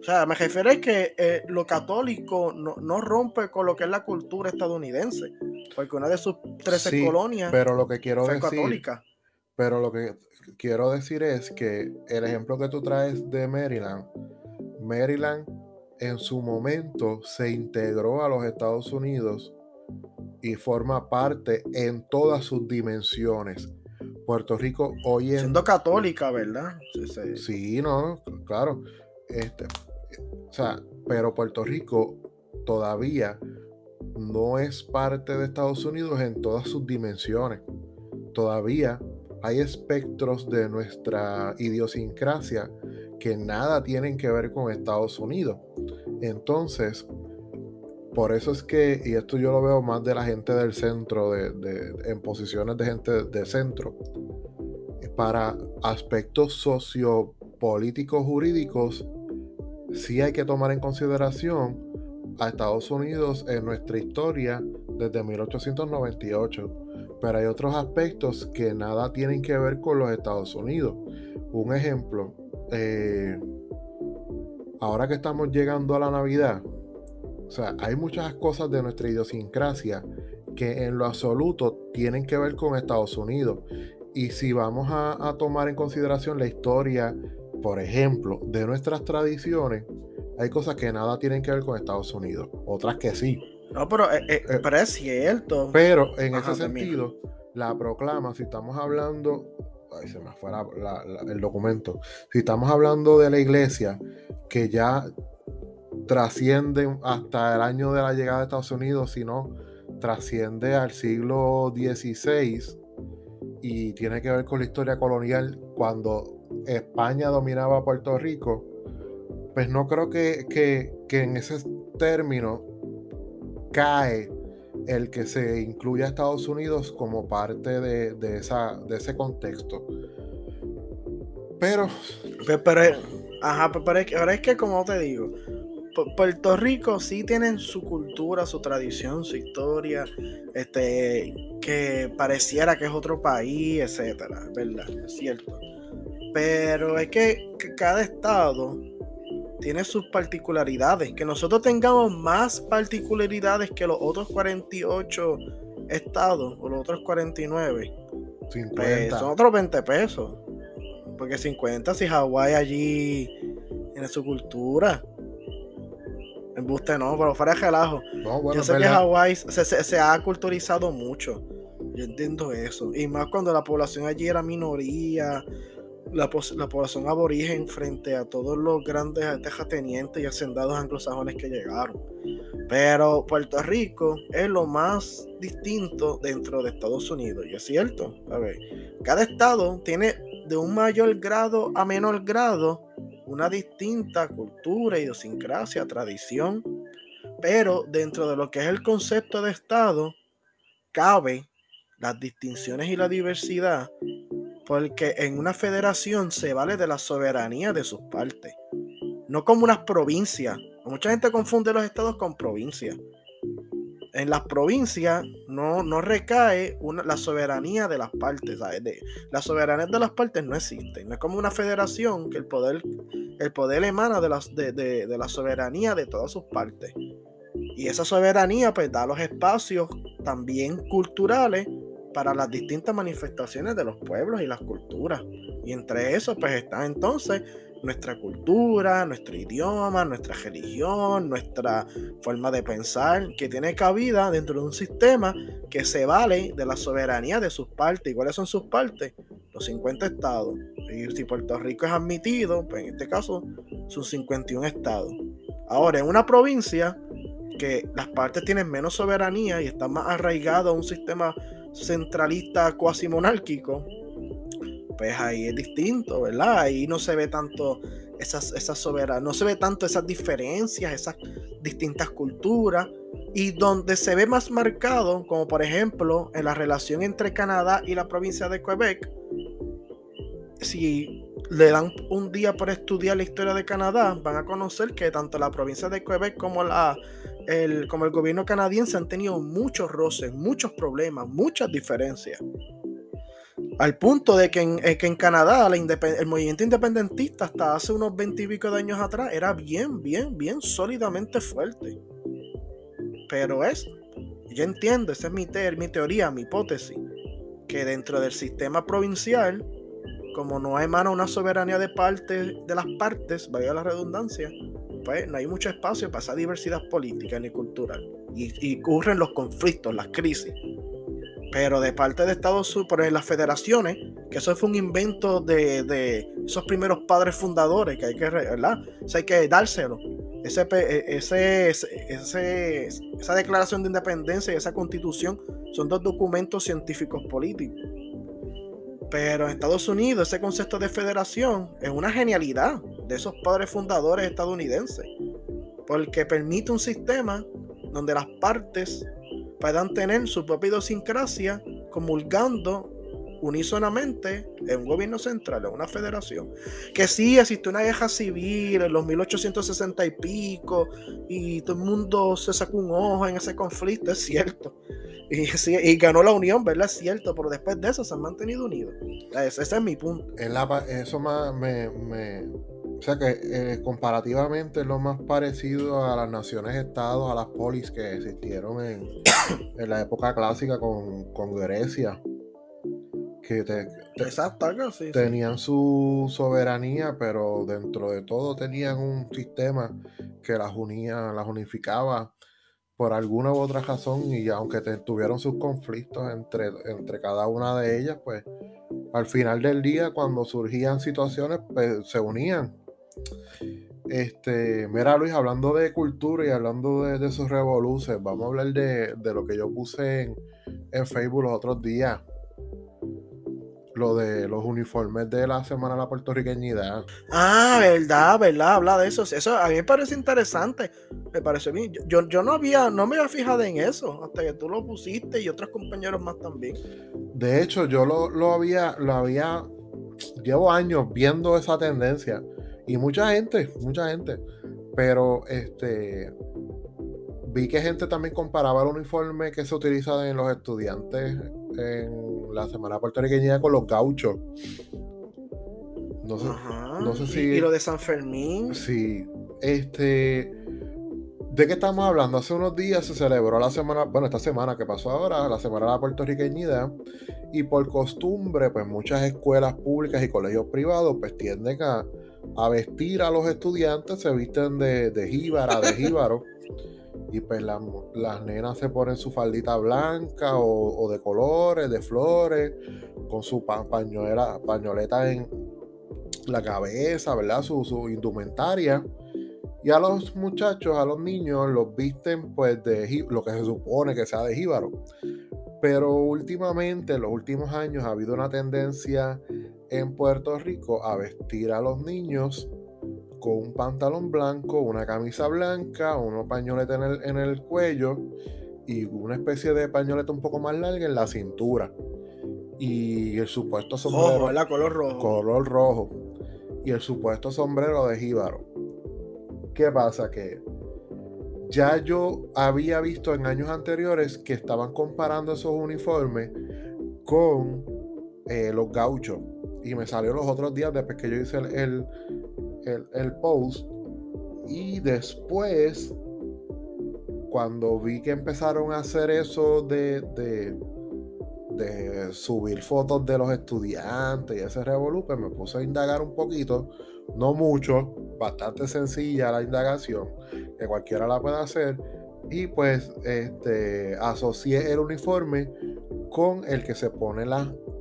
O sea, me refiero a que eh, lo católico no, rompe con lo que es la cultura estadounidense, porque una de sus 13 colonias pero lo que quiero decir, católica. Pero lo que quiero decir es que el ejemplo que tú traes de Maryland, Maryland en su momento se integró a los Estados Unidos y forma parte en todas sus dimensiones. Puerto Rico hoy en... Siendo católica, ¿verdad? Sí, no, claro. Este, o sea, pero Puerto Rico todavía no es parte de Estados Unidos en todas sus dimensiones. Todavía hay espectros de nuestra idiosincrasia que nada tienen que ver con Estados Unidos. Entonces, por eso es que, y esto yo lo veo más de la gente del centro, de, en posiciones de gente de centro, para aspectos sociopolíticos jurídicos, sí hay que tomar en consideración a Estados Unidos en nuestra historia desde 1898, pero hay otros aspectos que nada tienen que ver con los Estados Unidos. Un ejemplo, eh, ahora que estamos llegando a la Navidad, o sea, hay muchas cosas de nuestra idiosincrasia que en lo absoluto tienen que ver con Estados Unidos. Y si vamos a, tomar en consideración la historia, por ejemplo, de nuestras tradiciones, hay cosas que nada tienen que ver con Estados Unidos, otras que sí. No, pero, eh, eh, eh, es cierto. Pero en ese sentido, la proclama, si estamos hablando, ay, se me fue el documento, si estamos hablando de la iglesia que ya trasciende hasta el año de la llegada de Estados Unidos, sino trasciende al siglo XVI y tiene que ver con la historia colonial cuando España dominaba Puerto Rico, pues no creo que, que en ese término cae el que se incluya a Estados Unidos como parte de, esa, de ese contexto. Pero. Pero, ajá, pero ahora es que, como te digo, Puerto Rico sí tienen su cultura, su tradición, su historia, este, que pareciera que es otro país, etcétera, ¿verdad? Es cierto. Pero es que cada estado tiene sus particularidades. Que nosotros tengamos más particularidades que los otros 48 estados o los otros 49. 50. Pues, son otros 20 pesos. Porque 50 si Hawái allí tiene su cultura. En buste no, pero fuera de relajo. Yo sé que Hawái se, se, ha culturizado mucho. Yo entiendo eso. Y más cuando la población allí era minoría la, población aborigen frente a todos los grandes terratenientes y hacendados anglosajones que llegaron. Pero Puerto Rico es lo más distinto dentro de Estados Unidos, y es cierto. A ver, cada estado tiene de un mayor grado a menor grado una distinta cultura, idiosincrasia, tradición, pero dentro de lo que es el concepto de estado, cabe las distinciones y la diversidad porque en una federación se vale de la soberanía de sus partes, no como unas provincias. Mucha gente confunde los estados con provincias. En las provincias no, no recae la soberanía de las partes. la soberanía de las partes no existe. No es como una federación que el poder, el poder emana de, las, de, de la soberanía de todas sus partes. Y esa soberanía pues da los espacios también culturales para las distintas manifestaciones de los pueblos y las culturas. Y entre eso, pues está entonces nuestra cultura, nuestro idioma, nuestra religión, nuestra forma de pensar, que tiene cabida dentro de un sistema que se vale de la soberanía de sus partes. ¿Y cuáles son sus partes? Los 50 estados. Y si Puerto Rico es admitido, pues en este caso son 51 estados. Ahora, en una provincia que las partes tienen menos soberanía y están más arraigadas a un sistema centralista cuasi monárquico, pues ahí es distinto, ¿verdad? Ahí no se ve tanto esas, esas soberanas, no se ve tanto esas diferencias, esas distintas culturas, y donde se ve más marcado, como por ejemplo en la relación entre Canadá y la provincia de Quebec, si le dan un día para estudiar la historia de Canadá, van a conocer que tanto la provincia de Quebec como la como el gobierno canadiense han tenido muchos roces, muchos problemas, muchas diferencias. Al punto de que en, eh, que en Canadá el movimiento independentista hasta hace unos 20 y pico de años atrás era bien, bien, bien sólidamente fuerte. Pero es, yo entiendo, esa es mi, mi teoría, mi hipótesis, que dentro del sistema provincial, como no emana una soberanía de parte de las partes, vaya la redundancia, pues no hay mucho espacio para esa diversidad política ni cultural. Y, ocurren los conflictos, las crisis. Pero de parte de Estados Unidos, por las federaciones, que eso fue un invento de, esos primeros padres fundadores, que hay que, ¿verdad? hay que dárselo. Ese, ese, ese, esa declaración de independencia y esa constitución son dos documentos científicos políticos. Pero en Estados Unidos ese concepto de federación es una genialidad de esos padres fundadores estadounidenses, porque permite un sistema donde las partes puedan tener su propia idiosincrasia comulgando unísonamente en un gobierno central, en una federación. Que sí, existió una guerra civil en los 1860 y pico, y todo el mundo se sacó un ojo en ese conflicto, es cierto. Y, ganó la unión, ¿verdad? Es cierto, pero después de eso se han mantenido unidos. Ese, es mi punto. eso más me, O sea que eh, comparativamente es lo más parecido a las naciones-estados, a las polis que existieron en, en la época clásica con, con Grecia que tenían su soberanía, pero dentro de todo tenían un sistema que las unía, las unificaba por alguna u otra razón y aunque tuvieron sus conflictos entre, entre cada una de ellas, pues al final del día cuando surgían situaciones pues, se unían. Este, mira Luis, hablando de cultura y hablando de, de sus revoluciones, vamos a hablar de, de, lo que yo puse en, en Facebook los otros días lo de los uniformes de la Semana de la Puertorriqueñidad. Ah, verdad, verdad, habla de eso. Eso a mí me parece interesante. Me parece bien. Yo, yo no había, no me había fijado en eso hasta que tú lo pusiste y otros compañeros más también. De hecho, yo lo, lo había, lo había, llevo años viendo esa tendencia. Y mucha gente, mucha gente. Pero este vi que gente también comparaba el uniforme que se utiliza en los estudiantes en la Semana Puertorriqueña con los gauchos. No sé, no sé si. ¿Y, lo de San Fermín. Sí. Este. ¿De qué estamos hablando? Hace unos días se celebró la semana, bueno, esta semana que pasó ahora, la Semana de la Puertorriqueñidad, y por costumbre, pues muchas escuelas públicas y colegios privados, pues tienden a, vestir a los estudiantes, se visten de, de jíbara, de jíbaro, y pues las nenas se ponen su faldita blanca o, de colores, de flores, con su pañoleta, pañoleta en la cabeza, ¿verdad? Su, su, indumentaria. Y a los muchachos, a los niños, los visten pues de lo que se supone que sea de jíbaro. Pero últimamente, en los últimos años, ha habido una tendencia en Puerto Rico a vestir a los niños con un pantalón blanco, una camisa blanca, una pañoleta en el, en el cuello y una especie de pañoleta un poco más larga en la cintura. Y el supuesto sombrero. Color rojo. Color rojo. Y el supuesto sombrero de jíbaro. ¿Qué pasa? Que ya yo había visto en años anteriores que estaban comparando esos uniformes con eh, los gauchos. Y me salió los otros días después que yo hice el, el, post. Y después cuando vi que empezaron a hacer eso de, de, de subir fotos de los estudiantes y ese revolú, pues me puse a indagar un poquito, no mucho, bastante sencilla la indagación, que cualquiera la puede hacer, y pues este, asocié el uniforme con el que se ponen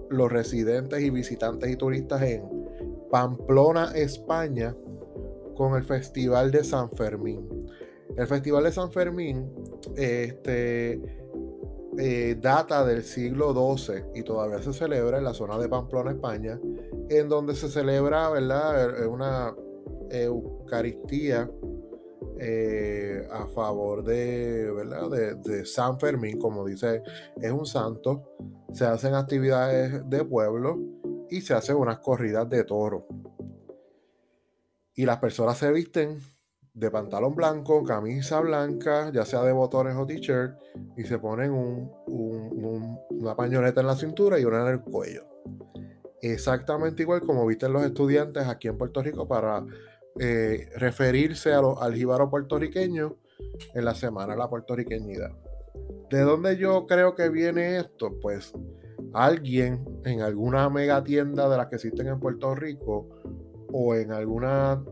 los residentes y visitantes y turistas en, Pamplona, España, con el Festival de San Fermín. El Festival de San Fermín este, eh, data del siglo XII y todavía se celebra en la zona de Pamplona, España, en donde se celebra ¿verdad? una Eucaristía eh, a favor de, ¿verdad? De, San Fermín, como dice, es un santo. Se hacen actividades de pueblo y se hacen unas corridas de toro. Y las personas se visten de pantalón blanco, camisa blanca, ya sea de botones o t-shirt, y se ponen una pañoleta en la cintura y una en el cuello. Exactamente igual como visten los estudiantes aquí en Puerto Rico para eh, referirse a al jíbaro puertorriqueño en la semana la puertorriqueñidad. ¿De dónde yo creo que viene esto? Pues alguien en alguna mega tienda de las que existen en Puerto Rico o en alguna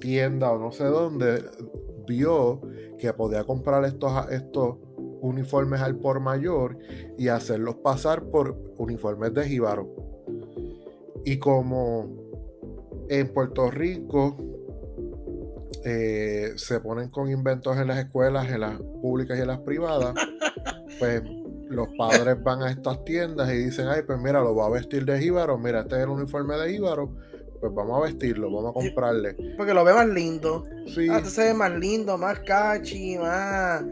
tienda o no sé dónde vio que podía comprar estos, estos uniformes al por mayor y hacerlos pasar por uniformes de jíbaro. Y como en Puerto Rico eh, se ponen con inventos en las escuelas, en las públicas y en las privadas, pues los padres van a estas tiendas y dicen, ay, pues mira, lo va a vestir de jíbaro, mira, este es el uniforme de jíbaro, pues vamos a vestirlo, vamos a comprarle. Porque lo ve más lindo. Sí. Ah, se ve más lindo, más catchy, más...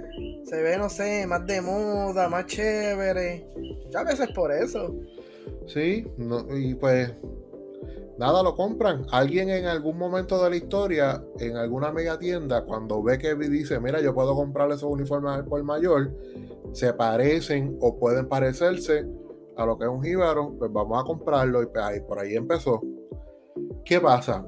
Se ve, no sé, más de moda, más chévere. Ya a veces por eso. Sí, y pues nada, lo compran. Alguien en algún momento de la historia, en alguna mega tienda, cuando ve que dice, mira, yo puedo comprar esos uniformes por mayor, se parecen o pueden parecerse a lo que es un jíbaro, pues vamos a comprarlo y pues por ahí empezó. ¿Qué pasa?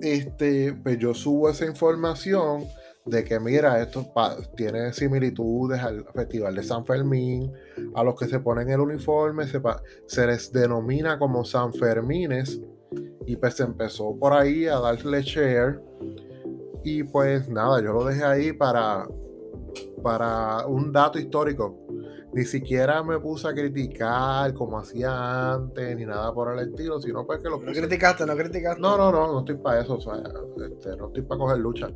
Este, pues yo subo esa información de que mira, esto tiene similitudes al Festival de San Fermín, a los que se ponen el uniforme, se, se les denomina como San Fermines, y pues se empezó por ahí a darle share, y pues nada, yo lo dejé ahí para, para un dato histórico. Ni siquiera me puse a criticar como hacía antes, ni nada por el estilo, sino pues que lo No criticaste, no criticaste. No, no, no, no estoy para eso, o sea, este, no estoy para coger lucha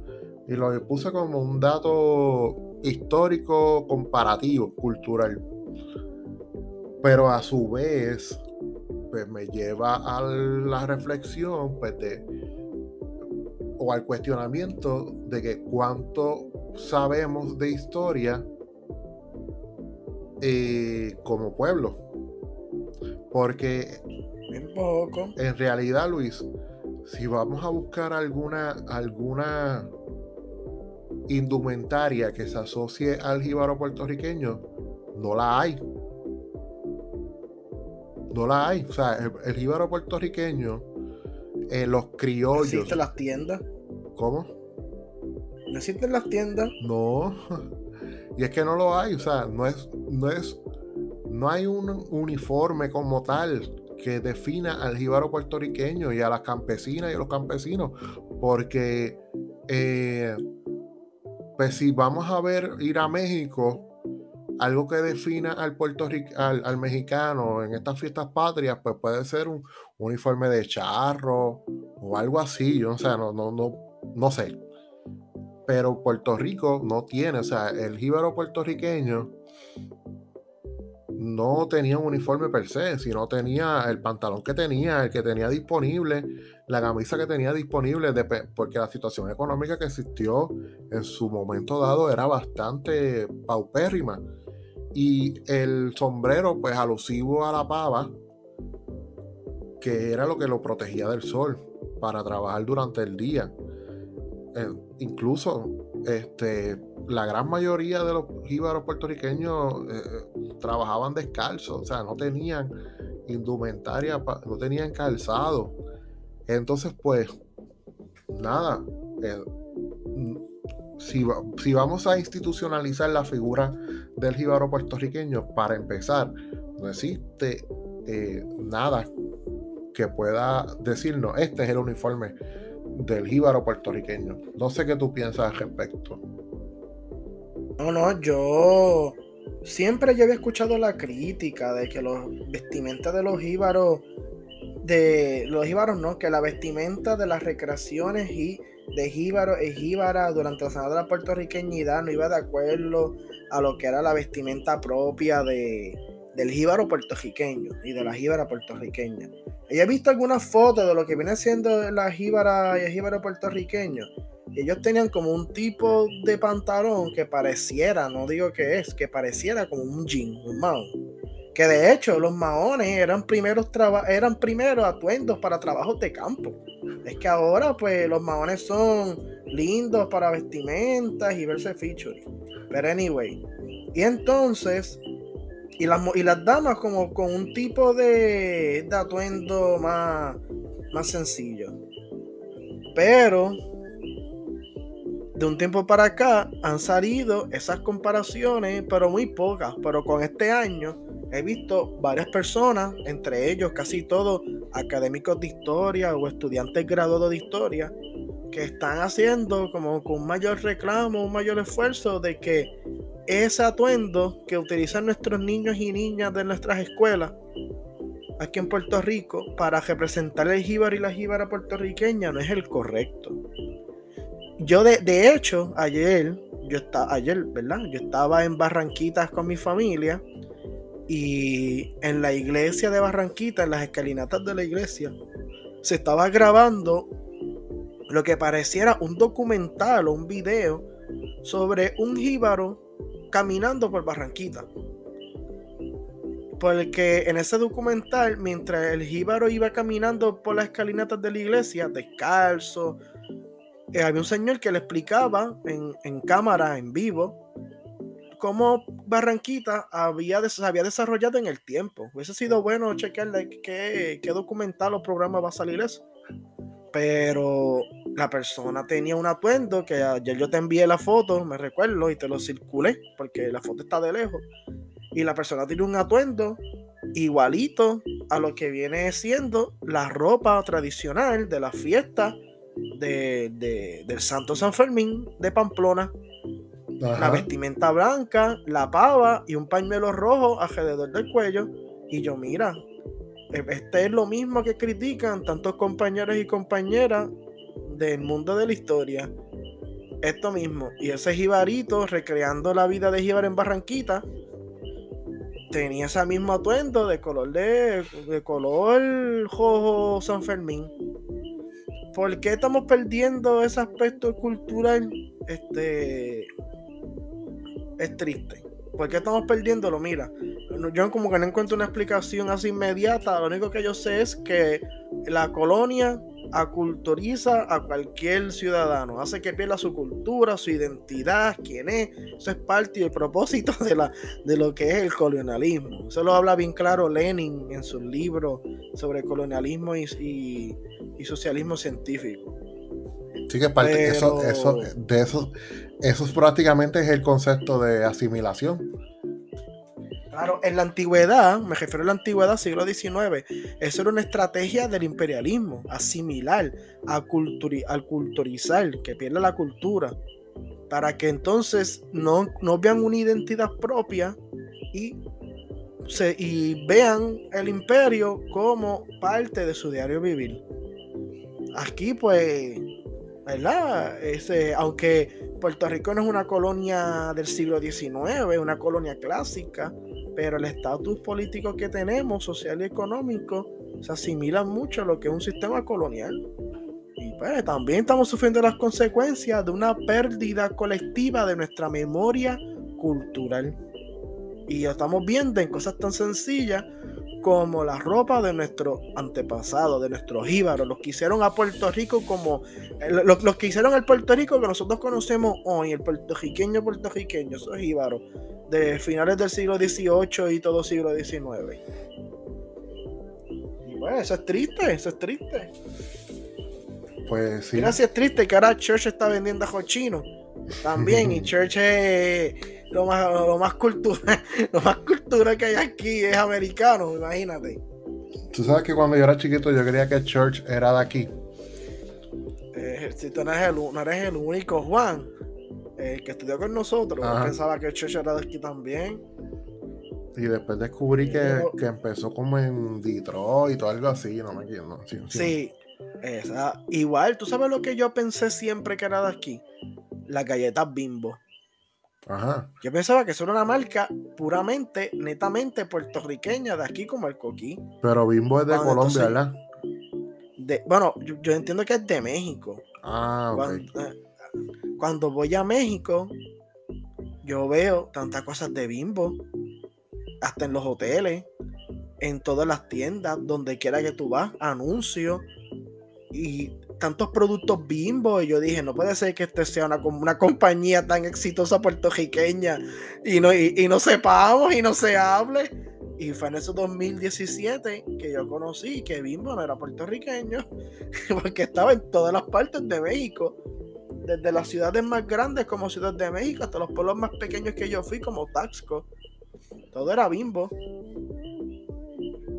y lo puse como un dato histórico comparativo, cultural. Pero a su vez, pues me lleva a la reflexión pues, o al cuestionamiento de que cuánto sabemos de historia eh, como pueblo. Porque en realidad, Luis, si vamos a buscar alguna, alguna indumentaria que se asocie al jíbaro puertorriqueño, no la hay. No la hay. O sea, el, jíbaro puertorriqueño, eh, los criollos. ¿Existen las tiendas? ¿Cómo? ¿No existen las tiendas? No. Y es que no lo hay. O sea, no es, no es, no hay un uniforme como tal que defina al jíbaro puertorriqueño y a las campesinas y a los campesinos. Porque eh, pues si vamos a ver ir a México, algo que defina al, al, al, mexicano en estas fiestas patrias, pues puede ser un, uniforme de charro o algo así, yo no, no, no, no sé. Pero Puerto Rico no tiene, o sea, el jíbaro puertorriqueño no tenía un uniforme per se, sino tenía el pantalón que tenía, el que tenía disponible, la camisa que tenía disponible, porque la situación económica que existió en su momento dado era bastante paupérrima. Y el sombrero, pues alusivo a la pava, que era lo que lo protegía del sol para trabajar durante el día. Eh, incluso este, la gran mayoría de los jíbaros puertorriqueños eh, eh, trabajaban descalzos, o sea, no tenían indumentaria, no tenían calzado. Entonces, pues, nada, si, si, vamos a institucionalizar la figura del jíbaro puertorriqueño, para empezar, no existe nada que pueda decirnos, este es el uniforme del jíbaro puertorriqueño. No sé qué tú piensas al respecto. No, no, yo siempre yo había escuchado la crítica de que los vestimentas de los jíbaros, de los jíbaros no, que la vestimenta de las recreaciones y de jíbaro y jíbara durante la Semana de la Puertorriqueñidad no iba de acuerdo a lo que era la vestimenta propia de, del jíbaro puertorriqueño y de la jíbara puertorriqueña. He visto algunas fotos de lo que viene siendo la jíbara y el jíbaro puertorriqueño ellos tenían como un tipo de pantalón que pareciera, no digo que es, que pareciera como un jean, un mao. Que de hecho los maones eran primeros, eran primeros atuendos para trabajos de campo. Es que ahora pues los maones son lindos para vestimentas y verse featuring. Pero anyway. Y entonces, y las, y las damas como con un tipo de, de atuendo más, más sencillo. Pero de un tiempo para acá han salido esas comparaciones, pero muy pocas. Pero con este año he visto varias personas, entre ellos casi todos académicos de historia o estudiantes graduados de historia, que están haciendo como con mayor reclamo, un mayor esfuerzo de que ese atuendo que utilizan nuestros niños y niñas de nuestras escuelas aquí en Puerto Rico para representar el jíbaro y la jíbara puertorriqueña no es el correcto yo de, hecho, ayer, yo estaba, ayer, ¿verdad? Yo estaba en Barranquitas con mi familia y en la iglesia de Barranquita, en las escalinatas de la iglesia, se estaba grabando lo que pareciera un documental o un video sobre un jíbaro caminando por Barranquita. Porque en ese documental, mientras el jíbaro iba caminando por las escalinatas de la iglesia, descalzo, eh, había un señor que le explicaba en, en cámara, en vivo, cómo Barranquita había, se había desarrollado en el tiempo. Hubiese sido bueno chequearle qué, qué documental o programa va a salir eso. Pero la persona tenía un atuendo que ayer yo te envié la foto, me recuerdo, y te lo circulé, porque la foto está de lejos. Y la persona tiene un atuendo igualito a lo que viene siendo la ropa tradicional de la fiesta de, del Santo San Fermín de Pamplona. La vestimenta blanca, la pava y un pañuelo rojo alrededor del cuello. Y yo, mira, e, este es lo mismo que critican tantos compañeros y compañeras del mundo de la historia. Esto mismo. Y ese jibarito recreando la vida de Jibar en Barranquita tenía ese mismo atuendo de color de, de color rojo San Fermín. ¿Por qué estamos perdiendo ese aspecto cultural? Este es triste. ¿Por qué estamos perdiéndolo? Mira, yo como que no encuentro una explicación así inmediata. Lo único que yo sé es que la colonia aculturiza a cualquier ciudadano, hace que pierda su cultura, su identidad, quién es. Eso es parte del propósito de, la, de lo que es el colonialismo. Eso lo habla bien claro Lenin en su libro sobre colonialismo y, socialismo científico. Sí, que parte, eso, eso, de eso, eso prácticamente es el concepto de asimilación. Claro, en la antigüedad, me refiero a la antigüedad, siglo XIX, eso era una estrategia del imperialismo, asimilar, a al culturizar, que pierda la cultura, para que entonces no, no vean una identidad propia y, se, y vean el imperio como parte de su diario vivir. Aquí pues ¿verdad? Aunque Puerto Rico no es una colonia del siglo XIX, es una colonia clásica, pero el estatus político que tenemos, social y económico, se asimila mucho a lo que es un sistema colonial. Y pues también estamos sufriendo las consecuencias de una pérdida colectiva de nuestra memoria cultural. Y lo estamos viendo en cosas tan sencillas como la ropa de nuestros antepasados, de nuestros íbaros, los que hicieron a Puerto Rico como eh, los, que hicieron el Puerto Rico que nosotros conocemos hoy, el puertorriqueño puertorriqueño, esos íbaros de finales del siglo XVIII y todo siglo XIX. Y bueno, eso es triste, eso es triste. Pues sí. Mira es triste que ahora Church está vendiendo a chino también y Church es lo más, lo más cultura, lo más cultura que hay aquí es americano, imagínate. Tú sabes que cuando yo era chiquito yo creía que Church era de aquí. Eh, si tú no eres, el, no eres el único, Juan, el que estudió con nosotros, pensaba que Church era de aquí también. Y después descubrí que, que, empezó como en Detroit o algo así, no me quiero. sí, sí, esa. igual, ¿tú sabes lo que yo pensé siempre que era de aquí? Las galletas bimbo. Ajá. Yo pensaba que eso era una marca puramente, netamente puertorriqueña de aquí como el coquí. Pero Bimbo es de Colombia, ¿verdad? bueno, yo, entiendo que es de México. Ah, eh, cuando, voy a México, yo veo tantas cosas de Bimbo, hasta en los hoteles, en todas las tiendas, donde quiera que tú vas, anuncios. Y tantos productos bimbo y yo dije, no puede ser que este sea una, una compañía tan exitosa puertorriqueña y no, y, no sepamos y no se hable. Y fue en ese 2017 que yo conocí que Bimbo no era puertorriqueño, porque estaba en todas las partes de México, desde las ciudades más grandes como Ciudad de México hasta los pueblos más pequeños que yo fui como Taxco. Todo era Bimbo.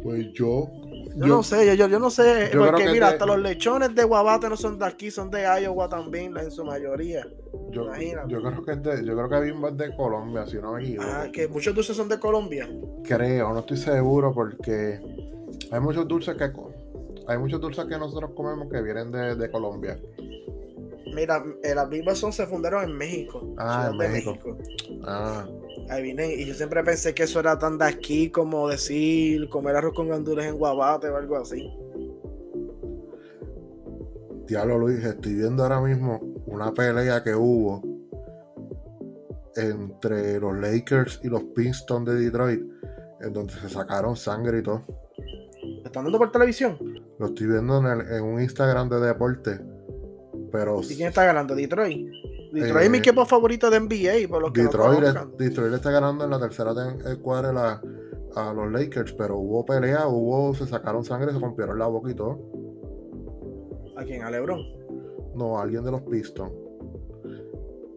Pues yo yo, no sé, yo, yo no sé, porque mira, hasta los lechones de Guabate no son de aquí, son de Iowa también, en su mayoría. Yo, yo creo que es de, yo creo que Bimbo es de Colombia, si no me equivoco. Ah, que muchos dulces son de Colombia. Creo, no estoy seguro porque hay muchos dulces que hay muchos dulces que nosotros comemos que vienen de, de Colombia. Mira, eh, las Bimbas son se fundaron en México. Ah, en México. Ah. Ahí vine, y yo siempre pensé que eso era tan de aquí como decir comer arroz con gandules en guabate o algo así. Diablo Luis, estoy viendo ahora mismo una pelea que hubo entre los Lakers y los Pistons de Detroit. en donde se sacaron sangre y todo. ¿Están dando por televisión? Lo estoy viendo en, el- en un Instagram de deporte. Pero ¿Y quién está ganando? ¿Detroit? Detroit es mi Eh, equipo favorito de NBA, por los que no Detroit, conozcan. Detroit está ganando en la tercera eh, cuadra la- a los Lakers, pero hubo pelea, hubo, se sacaron sangre, se rompieron la boca y todo. ¿A quién? ¿A LeBron? No, alguien de los Pistons.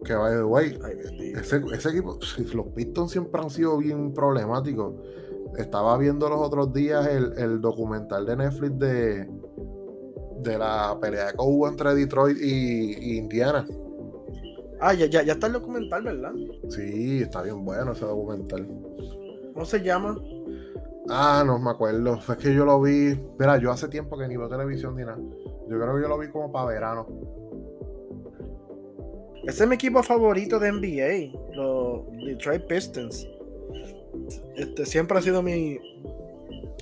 Que by the way, ese, ese equipo, los Pistons siempre han sido bien problemáticos. Estaba viendo los otros días el, el documental de Netflix de, de la pelea que hubo entre Detroit y, y Indiana. Ah, ya, ya, ya está el documental, ¿verdad? Sí, está bien bueno ese documental. ¿Cómo se llama? Ah, no me acuerdo. Es que yo lo vi. Mira, yo hace tiempo que ni veo televisión ni nada. Yo creo que yo lo vi como para verano. Ese es mi equipo favorito de NBA, los Detroit Pistons. Este siempre ha sido mi,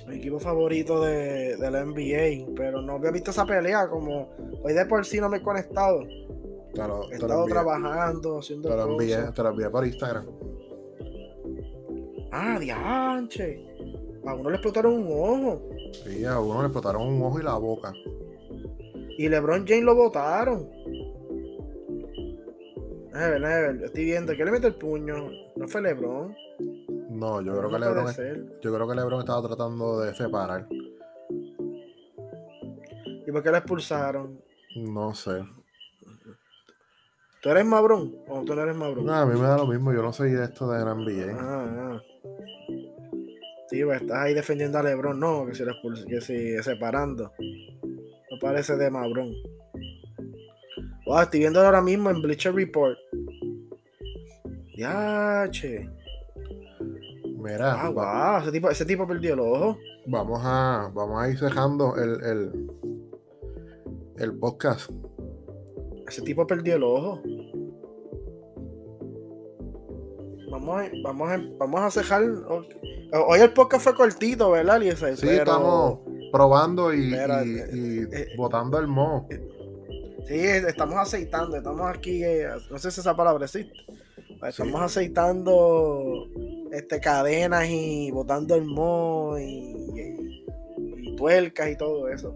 mi equipo favorito de, de la NBA, pero no había visto esa pelea como hoy de por sí no me he conectado. Te lo, He estado envié, trabajando, haciendo te lo envié, cosas. te lo envié por Instagram. Ah, dianche. A uno le explotaron un ojo. Sí, a uno le explotaron un ojo y la boca. Y LeBron James lo votaron. Never, never. Estoy viendo. ¿Qué le mete el puño? No fue LeBron. No, yo creo que LeBron, es- yo creo que LeBron estaba tratando de separar. ¿Y por qué lo expulsaron? No sé. ¿Tú eres Mabrón o tú no eres Mabrón? No, a mí me da lo mismo. Yo no soy de esto de la NBA. Ah, ah. Sí, pues estás ahí defendiendo a LeBron. No, que si que si separando. No parece de Mabrón. Wow, estoy viendo ahora mismo en Bleacher Report. Ya, che. Mira, Ah, wow. Ese tipo, ese tipo perdió el ojo. vamos a vamos a ir cerrando el, el, el podcast. Ese tipo perdió el ojo. Vamos a, vamos a, vamos a cejar. Hoy el podcast fue cortito, ¿verdad, Eliezer? Sí, Pero- estamos probando y, y- y eh, botando el mo. Sí, estamos aceitando, estamos aquí, eh, no sé si esa palabra existe. Estamos Sí. aceitando este, cadenas y botando el mo y, y- y tuercas y todo eso.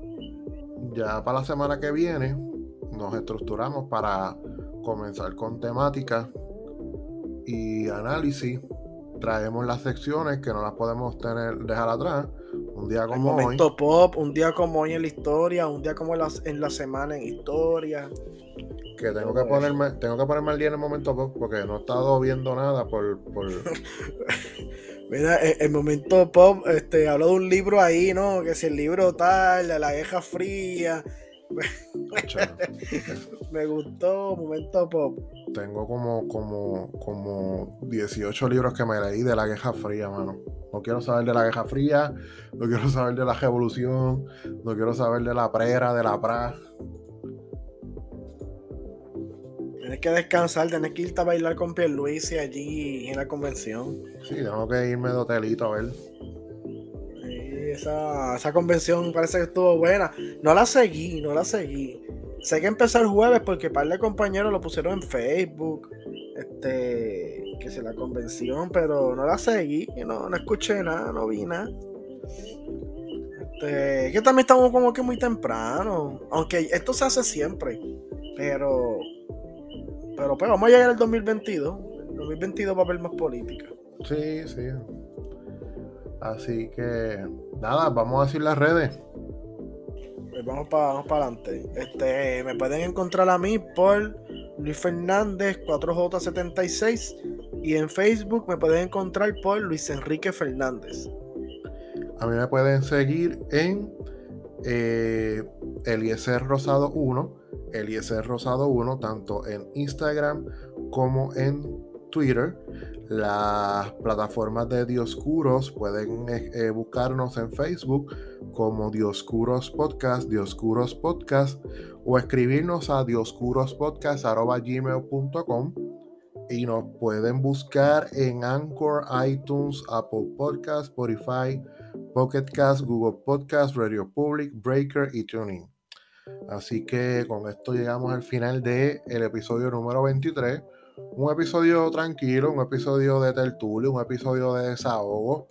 Ya para la semana que viene nos estructuramos para comenzar con temáticas y análisis. Traemos las secciones que no las podemos tener dejar atrás. Un día El como hoy. momento pop, un día como hoy en la historia, un día como en la, en la semana en historia. Que tengo que ponerme, tengo que ponerme al día en el momento pop porque no he estado viendo nada por, por Mira, el, el momento pop, este, habló de un libro ahí, ¿no? Que si el libro tal, de la Guerra Fría. Me gustó, momento pop. tengo como, como, como 18 libros que me leí de la Guerra Fría, mano. No quiero saber de la Guerra Fría, no quiero saber de la Revolución, no quiero saber de la Prera, de la Pra. Tienes que descansar, tienes que irte a bailar con Pierluisi allí en la convención. Sí, tengo que irme de hotelito a ver. Esa, esa convención parece que estuvo buena. No la seguí, no la seguí. Sé que empezó el jueves porque par de compañeros lo pusieron en Facebook. Este, que se la convención, pero no la seguí, no, no escuché nada, no vi nada. Este, que también estamos como que muy temprano. Aunque esto se hace siempre. Pero. Pero pues vamos a llegar al 2022. El 2022 va a haber más política. Sí, sí. Así que, nada, vamos a decir las redes. Pues vamos para vamos adelante. Este, me pueden encontrar a mí por Luis Fernández 4J76 y en Facebook me pueden encontrar por Luis Enrique Fernández. A mí me pueden seguir en eh, Eliezer Rosado 1, Eliezer Rosado 1, tanto en Instagram como en Twitter. Las plataformas de Dioscuros pueden eh, eh, buscarnos en Facebook como Dioscuros Podcast, Dioscuros Podcast, o escribirnos a dioscurospodcast.gmail.com y nos pueden buscar en Anchor, iTunes, Apple Podcast, Spotify, Pocket Cast, Google Podcast, Radio Public, Breaker y Tuning. Así que con esto llegamos al final del el episodio número 23. Un episodio tranquilo, un episodio de tertulio, un episodio de desahogo.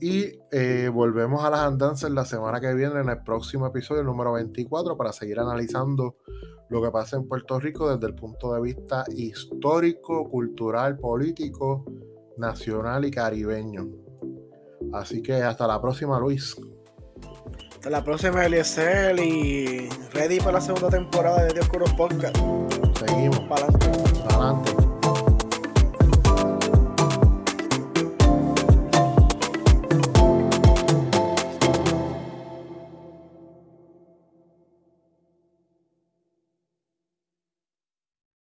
Y eh, volvemos a las andanzas la semana que viene en el próximo episodio número 24 para seguir analizando lo que pasa en Puerto Rico desde el punto de vista histórico, cultural, político, nacional y caribeño. Así que hasta la próxima, Luis. Hasta la próxima, Eliezer. Y ready para la segunda temporada de Dios Podcast. Seguimos. Para adelante. Para adelante.